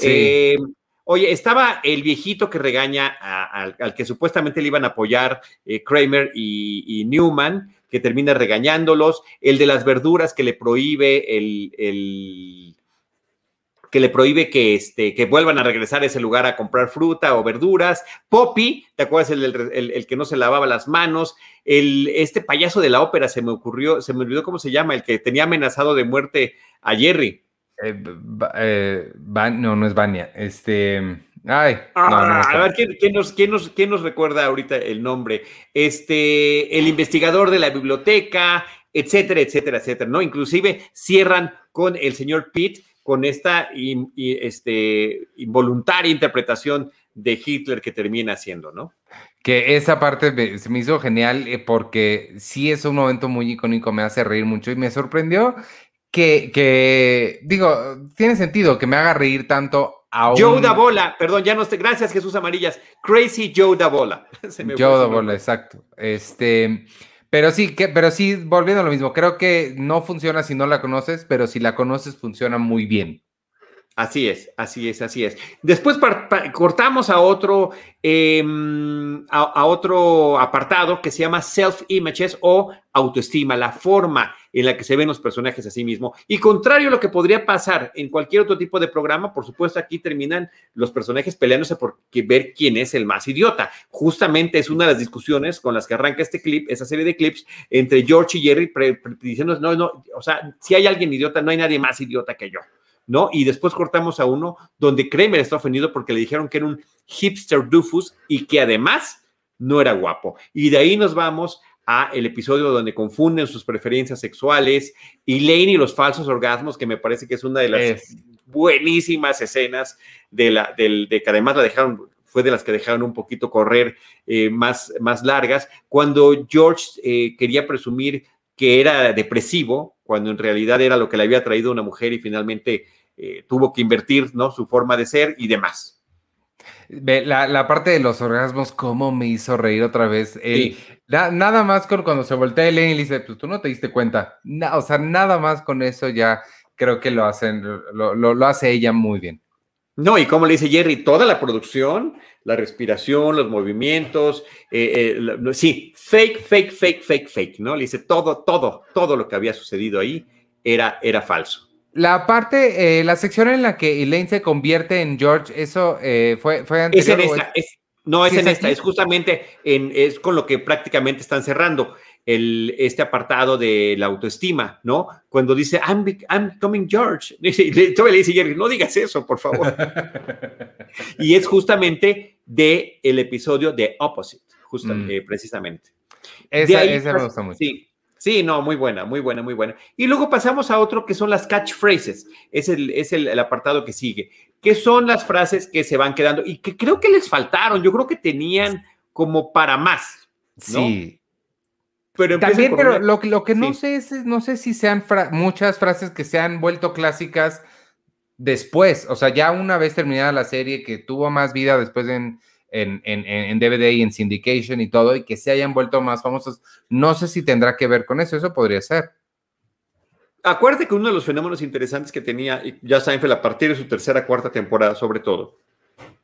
S1: Eh, oye, estaba el viejito que regaña al que supuestamente le iban a apoyar eh, Kramer y, Newman, que termina regañándolos, el de las verduras que le prohíbe el, el que le prohíbe que, este, que vuelvan a regresar a ese lugar a comprar fruta o verduras. Poppy, ¿te acuerdas el, el, que no se lavaba las manos? El, este payaso de la ópera se me ocurrió, se me olvidó cómo se llama, el que tenía amenazado de muerte a Jerry.
S2: Eh, eh, no, no es Vania. Este. Ay,
S1: ah, a ver, ¿quién, nos, quién, nos, ¿quién nos recuerda ahorita el nombre? Este, el investigador de la biblioteca, etcétera, etcétera, etcétera, ¿no? Inclusive cierran con el señor Pitt con esta este, involuntaria interpretación de Hitler que termina haciendo, ¿no?
S2: Que esa parte se me hizo genial eh, porque sí es un momento muy icónico, me hace reír mucho y me sorprendió que, que digo, tiene sentido que me haga reír tanto a
S1: Joe Dabola, perdón, ya no sé, gracias Jesús Amarillas, Crazy Joe Dabola.
S2: Joe Dabola, exacto. Este, pero sí, que, pero sí, volviendo a lo mismo, creo que no funciona si no la conoces, pero si la conoces funciona muy bien.
S1: Así es, así es, así es. Después cortamos a otro, em, a, otro apartado que se llama self-images o autoestima, la forma en la que se ven los personajes a sí mismos. Y contrario a lo que podría pasar en cualquier otro tipo de programa, por supuesto, aquí terminan los personajes peleándose por ver quién es el más idiota. Justamente es una de las discusiones con las que arranca este clip, esa serie de clips entre George y Jerry diciendo, no, no, o sea, si hay alguien idiota, no hay nadie más idiota que yo. ¿No? Y después cortamos a uno donde Kramer está ofendido porque le dijeron que era un hipster dufus y que además no era guapo. Y de ahí nos vamos a el episodio donde confunden sus preferencias sexuales y Lane y los falsos orgasmos, que me parece que es una de las buenísimas escenas de la, del, de que además la dejaron, fue de las que dejaron un poquito correr eh, más, más largas, cuando George eh, quería presumir que era depresivo, cuando en realidad era lo que le había traído una mujer y finalmente eh, tuvo que invertir ¿no? su forma de ser y demás.
S2: La, la, parte de los orgasmos, cómo me hizo reír otra vez. nada más con cuando se voltea Eleni y le dice, pues tú no te diste cuenta. o sea, nada más con eso ya creo que lo hacen, lo, lo hace ella muy bien.
S1: No, y como le dice Jerry, toda la producción, la respiración, los movimientos, eh, eh, sí, fake, fake, fake, fake, fake, ¿no? Le dice todo, todo, todo lo que había sucedido ahí era, era falso.
S2: La parte, eh, la sección en la que Elaine se convierte en George, eso fue, fue anterior.
S1: Es en esta, no, es en esta, es justamente en, es con lo que prácticamente están cerrando el, este apartado de la autoestima, ¿no? Cuando dice, I'm, I'm coming George. Todavía le dice Jerry, no digas eso, por favor. y es justamente de el episodio de Opposite, justamente, mm. eh, precisamente.
S2: Esa, esa me gusta mucho.
S1: Sí, Sí, no, muy buena, muy buena, muy buena. Y luego pasamos a otro que son las catchphrases. Es el, es el, apartado que sigue, que son las frases que se van quedando y que creo que les faltaron. Yo creo que tenían como para más. Sí,
S2: pero También, pero lo, lo, que no sé es, no sé si sean muchas frases que se han vuelto clásicas después, o sea, ya una vez terminada la serie que tuvo más vida después en, en, en, DVD y en syndication y todo, y que se hayan vuelto más famosos, no sé si tendrá que ver con eso, eso podría ser.
S1: Acuérdate que uno de los fenómenos interesantes que tenía ya Seinfeld a partir de su tercera, cuarta temporada, sobre todo,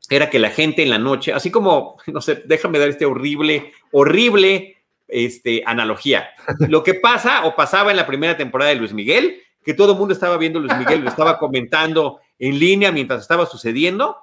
S1: era que la gente en la noche, así como, no sé, déjame dar este horrible, horrible este, analogía. Lo que pasa o pasaba en la primera temporada de Luis Miguel, que todo el mundo estaba viendo Luis Miguel, lo estaba comentando en línea mientras estaba sucediendo.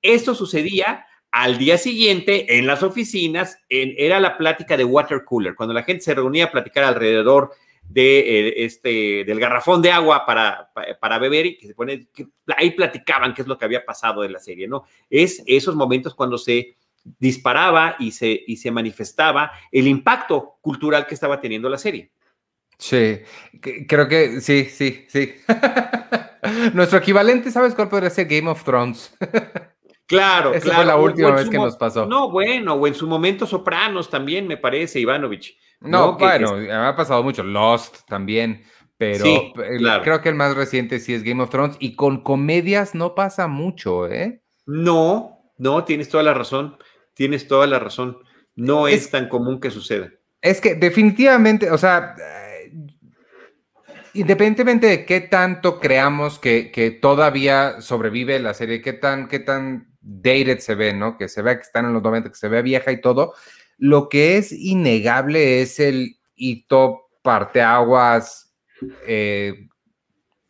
S1: Esto sucedía al día siguiente en las oficinas, en, era la plática de water cooler, cuando la gente se reunía a platicar alrededor de eh, este del garrafón de agua para, para, beber y que se pone ahí platicaban qué es lo que había pasado de la serie, ¿no? Es esos momentos cuando se disparaba y se, y se manifestaba el impacto cultural que estaba teniendo la serie.
S2: Sí, creo que sí, sí, sí. Nuestro equivalente, ¿sabes cuál podría ser Game of Thrones?
S1: Claro, Esa claro.
S2: fue la última vez que nos pasó.
S1: No, bueno, o en su momento Sopranos también, me parece, Ivanovich.
S2: No, bueno, me ha pasado mucho. Lost también, pero creo que el más reciente sí es Game of Thrones y con comedias no pasa mucho, ¿eh?
S1: No, no, tienes toda la razón. Tienes toda la razón. No es, tan común que suceda.
S2: Es que definitivamente, o sea, eh, independientemente de qué tanto creamos que, que, todavía sobrevive la serie, qué tan, qué tan dated se ve, ¿no? Que se vea que están en los 90, que se vea vieja y todo, lo que es innegable es el hito parteaguas, eh,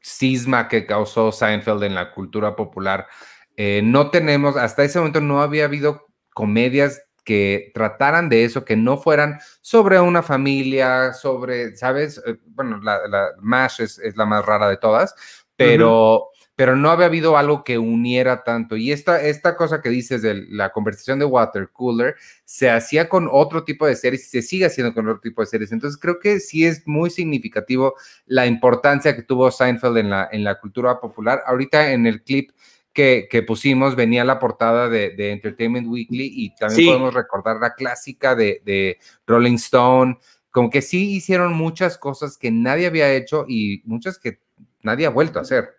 S2: cisma que causó Seinfeld en la cultura popular. Eh, no tenemos, hasta ese momento no había habido comedias que trataran de eso, que no fueran sobre una familia, sobre, ¿sabes? Eh, bueno, la, la MASH es, es, la más rara de todas, pero, pero no había habido algo que uniera tanto. Y esta, esta cosa que dices de la conversación de Water Cooler se hacía con otro tipo de series y se sigue haciendo con otro tipo de series. Entonces creo que sí es muy significativo la importancia que tuvo Seinfeld en la, en la cultura popular. Ahorita en el clip que, que, pusimos venía la portada de, de Entertainment Weekly y también sí. podemos recordar la clásica de, de, Rolling Stone, como que sí hicieron muchas cosas que nadie había hecho y muchas que nadie ha vuelto a hacer.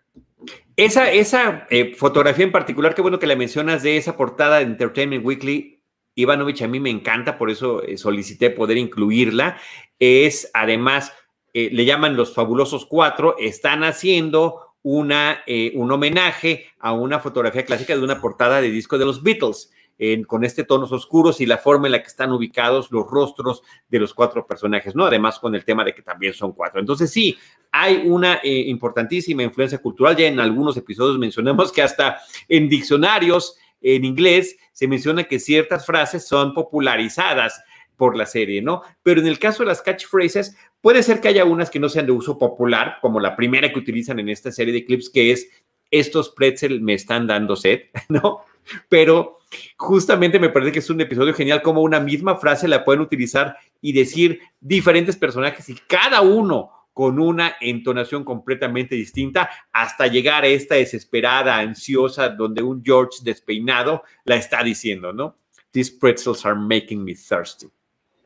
S1: Esa, esa eh, fotografía en particular, qué bueno que la mencionas de esa portada de Entertainment Weekly, Ivanovich, a mí me encanta, por eso eh, solicité poder incluirla. Es además, eh, le llaman los fabulosos cuatro, están haciendo una, eh, un homenaje a una fotografía clásica de una portada de disco de los Beatles, en, con este tonos oscuros y la forma en la que están ubicados los rostros de los cuatro personajes, ¿no? Además con el tema de que también son cuatro. Entonces sí, hay una eh, importantísima influencia cultural. Ya en algunos episodios mencionamos que hasta en diccionarios en inglés se menciona que ciertas frases son popularizadas por la serie, ¿no? Pero en el caso de las catchphrases, puede ser que haya unas que no sean de uso popular, como la primera que utilizan en esta serie de clips, que es estos pretzel me están dando sed, ¿no? Pero justamente me parece que es un episodio genial como una misma frase la pueden utilizar y decir diferentes personajes y cada uno con una entonación completamente distinta hasta llegar a esta desesperada, ansiosa, donde un George despeinado la está diciendo, ¿no? These pretzels are making me thirsty.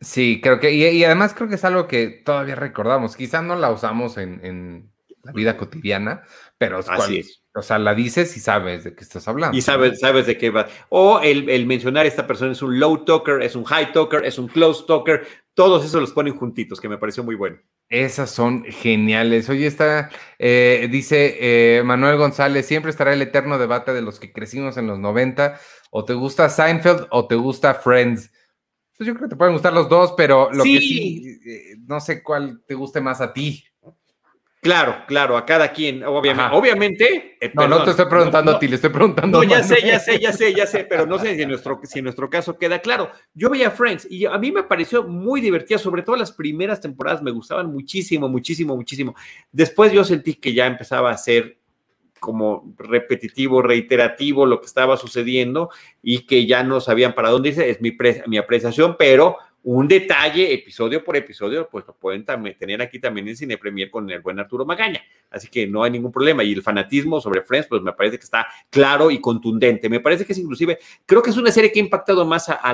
S2: Sí, creo que, y, y, además creo que es algo que todavía recordamos. Quizá no la usamos en, en la vida cotidiana, pero
S1: Así cual, es.
S2: O sea, la dices y sabes de qué estás hablando.
S1: Y sabes, sabes de qué va. O el, el, mencionar esta persona es un low talker, es un high talker, es un close talker. Todos esos los ponen juntitos, que me pareció muy bueno.
S2: Esas son geniales. Oye, está, eh, dice eh, Manuel González, siempre estará el eterno debate de los que crecimos en los 90. O te gusta Seinfeld o te gusta Friends. Pues yo creo que te pueden gustar los dos, pero lo sí. que sí, eh, no sé cuál te guste más a ti.
S1: Claro, claro, a cada quien, obviamente. obviamente
S2: eh, no, perdón, no te estoy preguntando no, a ti, le estoy preguntando.
S1: No, ya Manuel. sé, ya sé, ya sé, ya sé, pero no sé si en, nuestro, si en nuestro caso queda claro. Yo veía Friends y a mí me pareció muy divertida, sobre todo las primeras temporadas me gustaban muchísimo, muchísimo, muchísimo. Después yo sentí que ya empezaba a ser como repetitivo, reiterativo lo que estaba sucediendo y que ya no sabían para dónde irse, es mi, pre, mi apreciación, pero un detalle episodio por episodio, pues lo pueden también tener aquí también en Cine Premier con el buen Arturo Magaña. Así que no hay ningún problema. Y el fanatismo sobre Friends, pues me parece que está claro y contundente. Me parece que es inclusive, creo que es una serie que ha impactado más a,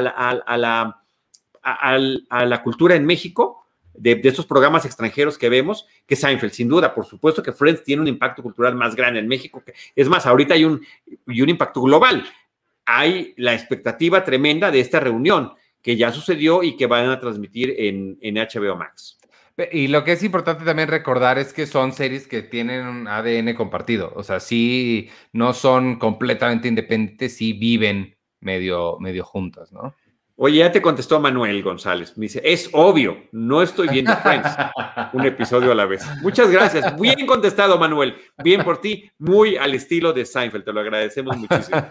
S1: la cultura en México. De, de, estos programas extranjeros que vemos, que Seinfeld, sin duda, por supuesto que Friends tiene un impacto cultural más grande en México. Que, es más, ahorita hay un, y un impacto global. Hay la expectativa tremenda de esta reunión que ya sucedió y que van a transmitir en, en, HBO Max.
S2: Y lo que es importante también recordar es que son series que tienen un ADN compartido, o sea, sí, no son completamente independientes, sí viven medio, medio juntas, ¿no?
S1: Oye, ya te contestó Manuel González. Me dice, es obvio, no estoy viendo Friends. Un episodio a la vez. Muchas gracias. Bien contestado, Manuel. Bien por ti. Muy al estilo de Seinfeld. Te lo agradecemos muchísimo.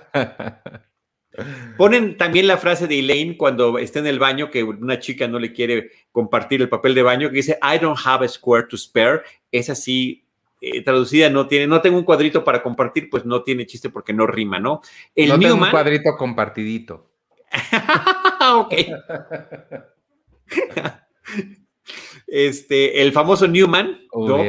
S1: Ponen también la frase de Elaine cuando está en el baño, que una chica no le quiere compartir el papel de baño, que dice, I don't have a square to spare. Es así, eh, traducida, no tiene, no tengo un cuadrito para compartir, pues no tiene chiste porque no rima, ¿no?
S2: El no Newman, tengo un cuadrito compartidito.
S1: ok. este, el famoso Newman,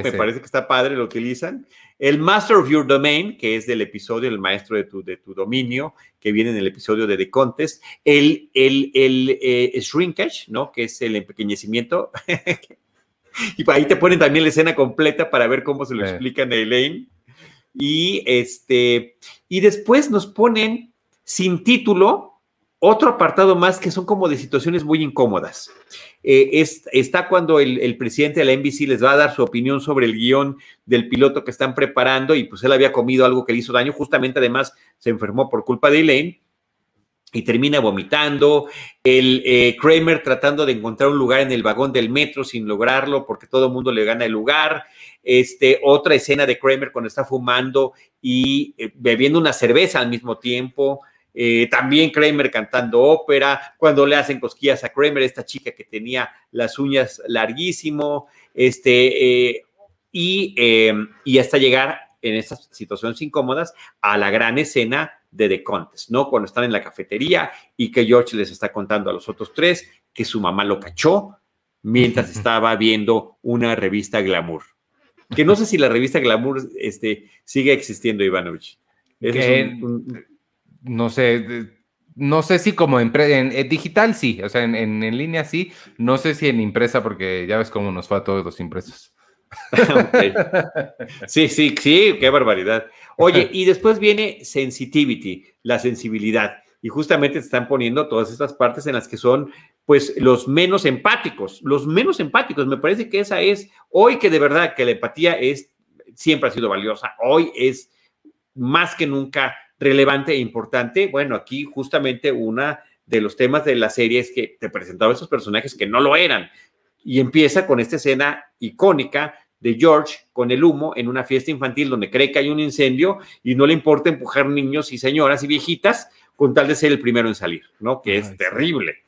S1: me parece que está padre, lo utilizan. El Master of Your Domain, que es del episodio El Maestro de tu, de tu Dominio, que viene en el episodio de The Contest. El, el, el eh, Shrinkage, ¿no? Que es el empequeñecimiento. y ahí te ponen también la escena completa para ver cómo se lo sí. explican a Elaine. Y, este, y después nos ponen sin título otro apartado más que son como de situaciones muy incómodas. Eh, es, está cuando el, presidente de la NBC les va a dar su opinión sobre el guion del piloto que están preparando y pues él había comido algo que le hizo daño, justamente además se enfermó por culpa de Elaine y termina vomitando. El eh, Kramer tratando de encontrar un lugar en el vagón del metro sin lograrlo porque todo el mundo le gana el lugar. Este, otra escena de Kramer cuando está fumando y eh, bebiendo una cerveza al mismo tiempo. Eh, también Kramer cantando ópera, cuando le hacen cosquillas a Kramer, esta chica que tenía las uñas larguísimo, este, y, y hasta llegar en estas situaciones incómodas a la gran escena de The Contest, ¿no? Cuando están en la cafetería y que George les está contando a los otros tres que su mamá lo cachó mientras estaba viendo una revista Glamour. Que no sé si la revista Glamour este, sigue existiendo, Ivanovich.
S2: No sé, no sé si como en, en, digital sí, o sea, en, en, línea sí, no sé si en impresa porque ya ves cómo nos fue a todos los impresos.
S1: Sí, sí, sí, qué barbaridad. Oye, y después viene sensitivity, la sensibilidad. Y justamente te están poniendo todas estas partes en las que son, pues, los menos empáticos, los menos empáticos. Me parece que esa es, hoy que de verdad que la empatía es, siempre ha sido valiosa, hoy es más que nunca relevante e importante. Bueno, aquí justamente una de los temas de la serie es que te presentaba esos personajes que no lo eran, y empieza con esta escena icónica de George con el humo en una fiesta infantil donde cree que hay un incendio y no le importa empujar niños y señoras y viejitas con tal de ser el primero en salir, ¿no? Que es terrible.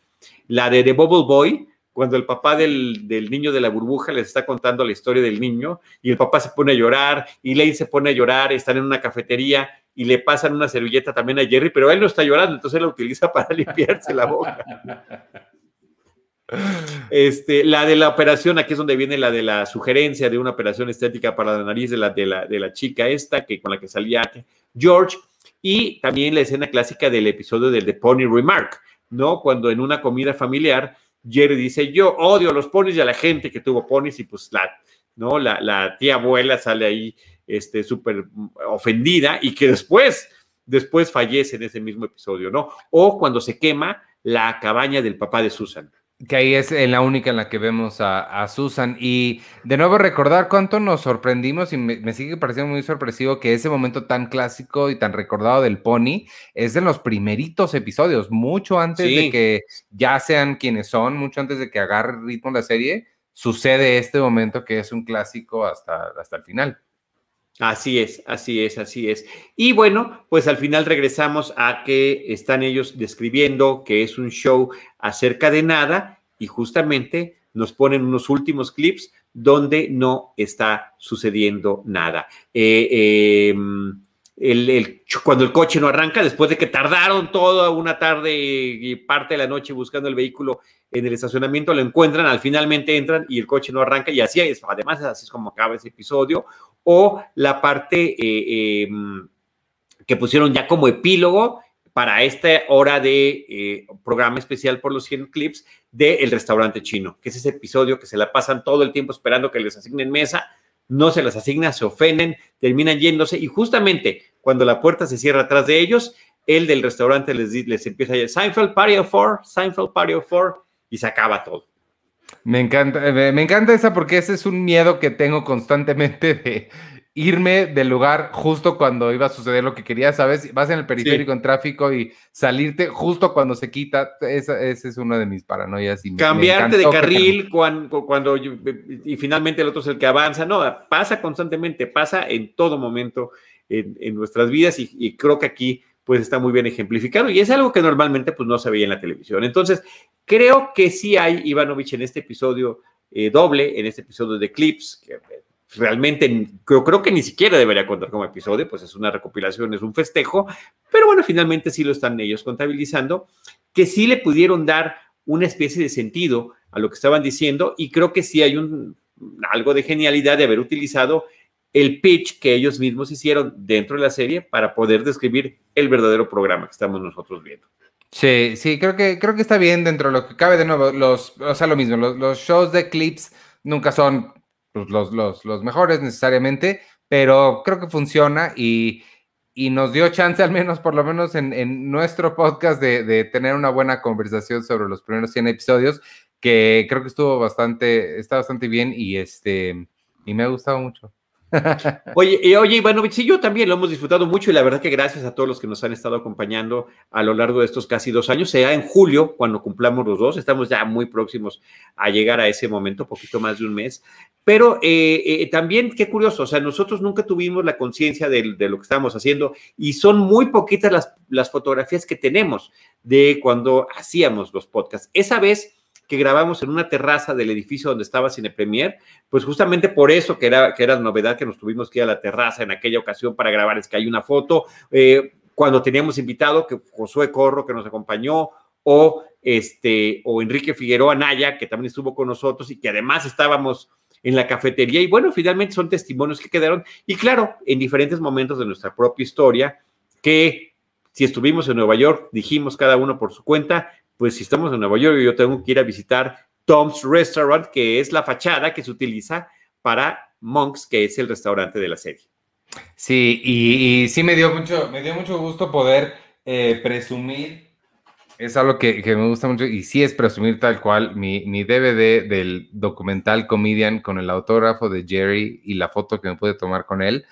S1: La de The Bubble Boy, cuando el papá del, niño de la burbuja les está contando la historia del niño y el papá se pone a llorar y Lane se pone a llorar, están en una cafetería y le pasan una servilleta también a Jerry, pero él no está llorando, entonces la utiliza para limpiarse la boca. Este, la de la operación, aquí es donde viene la de la sugerencia de una operación estética para la nariz de la, de la, de la chica esta, que con la que salía George, y también la escena clásica del episodio del The Pony Remark, ¿no? Cuando en una comida familiar, Jerry dice, yo odio a los ponis y a la gente que tuvo ponis, y pues la, ¿no? La, la tía abuela sale ahí este, súper ofendida y que después, después fallece en ese mismo episodio, ¿no? O cuando se quema la cabaña del papá de Susan.
S2: Que ahí es la única en la que vemos a, Susan. Y de nuevo recordar cuánto nos sorprendimos y me, sigue pareciendo muy sorpresivo que ese momento tan clásico y tan recordado del pony es de los primeritos episodios, mucho antes de que ya sean quienes son, mucho antes de que agarre ritmo la serie, sucede este momento que es un clásico hasta, hasta el final.
S1: Así es, así es, así es. Y bueno, pues al final regresamos a que están ellos describiendo que es un show acerca de nada y justamente nos ponen unos últimos clips donde no está sucediendo nada. Eh, em, cuando el coche no arranca, después de que tardaron toda una tarde y parte de la noche buscando el vehículo en el estacionamiento, lo encuentran, al finalmente entran y el coche no arranca y así es, además así es como acaba ese episodio, o la parte eh, em, que pusieron ya como epílogo para esta hora de eh, programa especial por los 100 clips de El Restaurante Chino, que es ese episodio que se la pasan todo el tiempo esperando que les asignen mesa, no se las asigna, se ofenden, terminan yéndose y justamente cuando la puerta se cierra atrás de ellos, el del restaurante les, les empieza a decir Seinfeld Party of Four, Seinfeld Party of Four y se acaba todo.
S2: Me encanta, eh, me encanta esa porque ese es un miedo que tengo constantemente de irme del lugar justo cuando iba a suceder lo que quería, ¿sabes? Vas en el periférico en tráfico y salirte justo cuando se quita, ese es uno de mis paranoias. Y
S1: Cambiarte de carril cuando, cuando, y finalmente el otro es el que avanza, no, pasa constantemente, pasa en todo momento en, nuestras vidas y, creo que aquí pues está muy bien ejemplificado y es algo que normalmente pues no se veía en la televisión. Entonces, creo que sí hay Ivanovich en este episodio eh, doble, en este episodio de Clips, que realmente creo, creo que ni siquiera debería contar como episodio, pues es una recopilación, es un festejo, pero bueno, finalmente sí lo están ellos contabilizando, que sí le pudieron dar una especie de sentido a lo que estaban diciendo y creo que sí hay un, algo de genialidad de haber utilizado el pitch que ellos mismos hicieron dentro de la serie para poder describir el verdadero programa que estamos nosotros viendo.
S2: Sí, sí, creo que, creo que está bien dentro de lo que cabe de nuevo. Los, o sea, lo mismo, los shows de clips nunca son pues, los, los, mejores necesariamente, pero creo que funciona y, nos dio chance, al menos por lo menos en, nuestro podcast, de, tener una buena conversación sobre los primeros 100 episodios, que creo que estuvo bastante, está bastante bien y, este, y me ha gustado mucho.
S1: Oye, y oye, Ivanovich, sí, yo también lo hemos disfrutado mucho y la verdad que gracias a todos los que nos han estado acompañando a lo largo de estos casi dos años, sea en julio, cuando cumplamos los dos, estamos ya muy próximos a llegar a ese momento, poquito más de un mes, pero eh, eh, también, qué curioso, o sea, nosotros nunca tuvimos la conciencia de, lo que estábamos haciendo y son muy poquitas las fotografías que tenemos de cuando hacíamos los podcasts. Esa vez que grabamos en una terraza del edificio donde estaba Cine Premier, pues justamente por eso que era, que era novedad que nos tuvimos que ir a la terraza en aquella ocasión para grabar, es que hay una foto, eh, cuando teníamos invitado, que Josué Corro, que nos acompañó, o, este, o Enrique Figueroa Naya, que también estuvo con nosotros y que además estábamos en la cafetería. Y bueno, finalmente son testimonios que quedaron. Y claro, en diferentes momentos de nuestra propia historia, que si estuvimos en Nueva York, dijimos cada uno por su cuenta, pues si estamos en Nueva York, yo tengo que ir a visitar Tom's Restaurant, que es la fachada que se utiliza para Monks, que es el restaurante de la serie.
S2: Sí, y, sí me dio mucho, me dio mucho gusto poder eh, presumir. Es algo que, me gusta mucho y sí es presumir tal cual mi, mi DVD del documental Comedian con el autógrafo de Jerry y la foto que me pude tomar con él.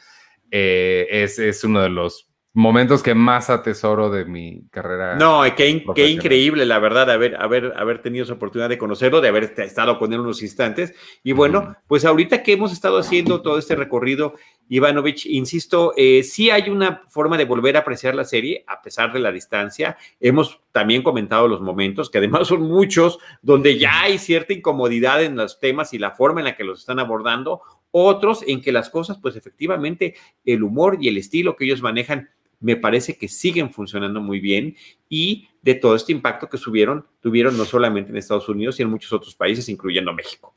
S2: Eh, es, es uno de los momentos que más atesoro de mi carrera.
S1: No, qué, qué increíble, la verdad, haber, haber, haber tenido esa oportunidad de conocerlo, de haber estado con él unos instantes. Y bueno, pues ahorita que hemos estado haciendo todo este recorrido, Ivanovich, insisto, eh, sí hay una forma de volver a apreciar la serie a pesar de la distancia. Hemos también comentado los momentos, que además son muchos, donde ya hay cierta incomodidad en los temas y la forma en la que los están abordando. Otros en que las cosas, pues efectivamente, el humor y el estilo que ellos manejan me parece que siguen funcionando muy bien y de todo este impacto que subieron, tuvieron no solamente en Estados Unidos y en muchos otros países, incluyendo México.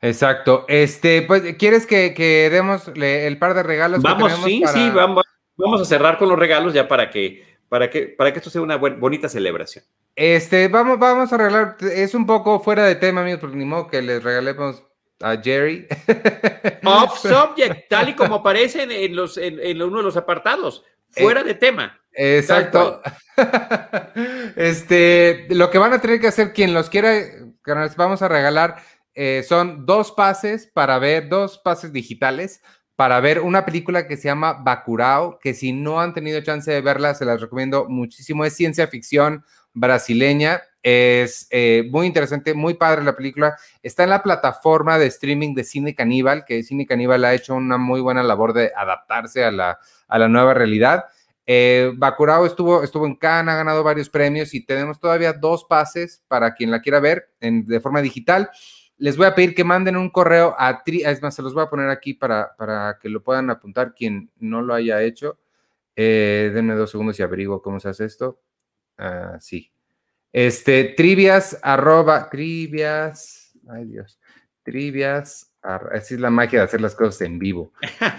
S2: Exacto. Este, pues, ¿quieres que, demos el par de regalos?
S1: Vamos, sí, sí, vamos, vamos a cerrar con los regalos ya para que, para que, para que esto sea una bonita celebración.
S2: Este, vamos, vamos a regalar, es un poco fuera de tema, amigos, porque ni modo que les regalemos a Jerry.
S1: Off subject, tal y como aparecen en, los, en uno de los apartados. Fuera eh, de tema.
S2: Exacto. este, lo que van a tener que hacer quien los quiera, que nos vamos a regalar, eh, son dos pases para ver, dos pases digitales para ver una película que se llama Bacurao, que si no han tenido chance de verla, se las recomiendo muchísimo. Es ciencia ficción brasileña. Es eh, muy interesante, muy padre la película. Está en la plataforma de streaming de Cine Caníbal, que Cine Caníbal ha hecho una muy buena labor de adaptarse a la, a la nueva realidad. Eh, Bacurao estuvo, estuvo en Cannes, ha ganado varios premios y tenemos todavía dos pases para quien la quiera ver en, de forma digital. Les voy a pedir que manden un correo a tri, es más, se los voy a poner aquí para, para que lo puedan apuntar quien no lo haya hecho. Eh, denme dos segundos y averiguo cómo se hace esto. Ah, sí. Este, trivias, arroba, trivias, ay Dios, trivias, Así es la magia de hacer las cosas en vivo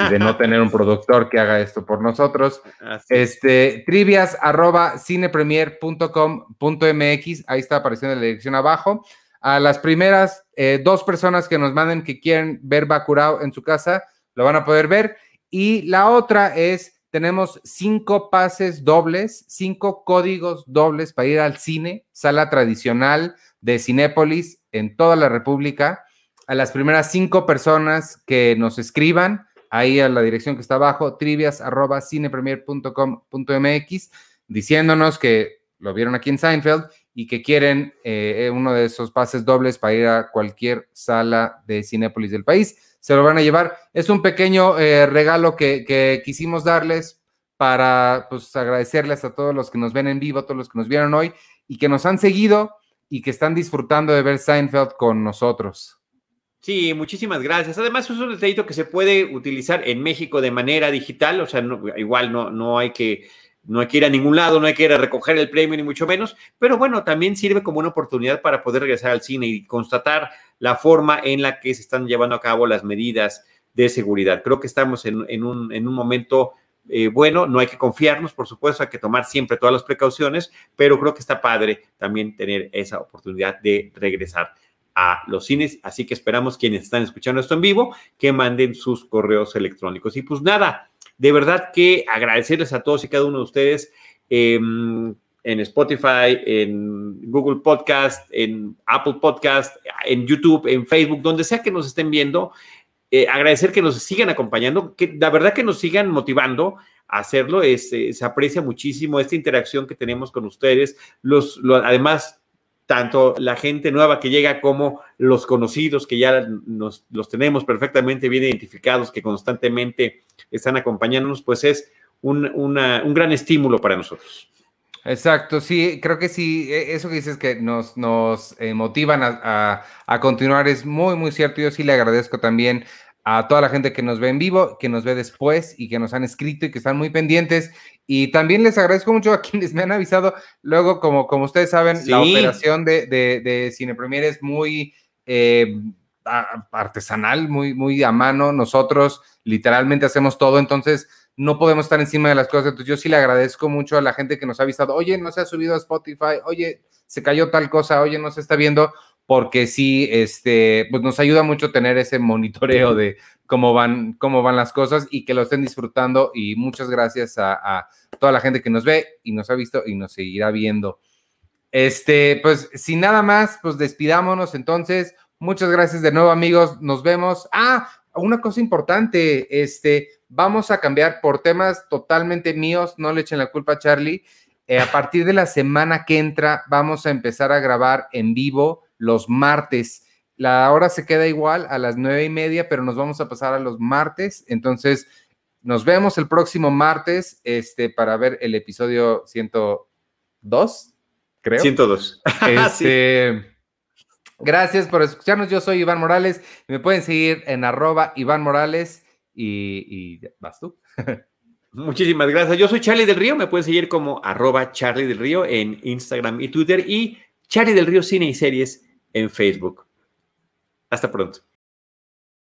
S2: y de no tener un productor que haga esto por nosotros. Este, trivias arroba cinepremier.com.mx, ahí está apareciendo la dirección abajo. A las primeras eh, dos personas que nos manden que quieren ver Bacurao en su casa, lo van a poder ver. Y la otra es, tenemos cinco pases dobles, cinco códigos dobles para ir al cine, sala tradicional de Cinépolis en toda la República a las primeras cinco personas que nos escriban ahí a la dirección que está abajo, trivias arroba cinepremier.com.mx, diciéndonos que lo vieron aquí en Seinfeld y que quieren eh, uno de esos pases dobles para ir a cualquier sala de Cinépolis del país. Se lo van a llevar. Es un pequeño eh, regalo que, quisimos darles para pues, agradecerles a todos los que nos ven en vivo, a todos los que nos vieron hoy y que nos han seguido y que están disfrutando de ver Seinfeld con nosotros.
S1: Sí, muchísimas gracias. Además, es un detallito que se puede utilizar en México de manera digital, o sea, igual no, no, hay que, no hay que ir a ningún lado, no hay que ir a recoger el premio, ni mucho menos, pero bueno, también sirve como una oportunidad para poder regresar al cine y constatar la forma en la que se están llevando a cabo las medidas de seguridad. Creo que estamos en, un, en un, momento eh, bueno, no hay que confiarnos, por supuesto, hay que tomar siempre todas las precauciones, pero creo que está padre también tener esa oportunidad de regresar a los cines, así que esperamos quienes están escuchando esto en vivo que manden sus correos electrónicos. Y pues nada, de verdad que agradecerles a todos y cada uno de ustedes em, en Spotify, en Google Podcast, en Apple Podcast, en YouTube, en Facebook, donde sea que nos estén viendo. eh, agradecer que nos sigan acompañando, que la verdad que nos sigan motivando a hacerlo, se aprecia muchísimo esta interacción que tenemos con ustedes, los, además tanto la gente nueva que llega como los conocidos que ya nos, los tenemos perfectamente bien identificados, que constantemente están acompañándonos, pues es un, un gran estímulo para nosotros.
S2: Exacto, sí, creo que sí, e, eso que dices que nos, nos eh, motivan a, a, continuar es muy, muy cierto. Yo sí le agradezco también a toda la gente que nos ve en vivo, que nos ve después y que nos han escrito y que están muy pendientes. Y también les agradezco mucho a quienes me han avisado. Luego, como, como ustedes saben, la operación de, de, de Cine Premier es muy eh, artesanal, muy, muy a mano. Nosotros literalmente hacemos todo. Entonces, no podemos estar encima de las cosas. Entonces yo sí le agradezco mucho a la gente que nos ha avisado, oye, no se ha subido a Spotify, oye, se cayó tal cosa, oye, no se está viendo, porque sí, este, pues nos ayuda mucho tener ese monitoreo de cómo van, cómo van las cosas y que lo estén disfrutando. Y muchas gracias a, toda la gente que nos ve y nos ha visto y nos seguirá viendo. Este, pues sin nada más, pues despidámonos entonces. Muchas gracias de nuevo, amigos. Nos vemos. Ah, una cosa importante, este, vamos a cambiar por temas totalmente míos, no le echen la culpa a Charlie. Eh, a partir de la semana que entra, vamos a empezar a grabar en vivo los martes. La hora se queda igual a las nueve y media, pero nos vamos a pasar a los martes. Entonces, nos vemos el próximo martes este, para ver el episodio 102, creo.
S1: 102.
S2: Este, Gracias por escucharnos. Yo soy Iván Morales. Me pueden seguir en arroba Iván Morales y, vas tú.
S1: Muchísimas gracias. Yo soy Charlie del Río. Me pueden seguir como arroba Charlie del Río en Instagram y Twitter y Charlie del Río Cine y Series en Facebook. Hasta pronto.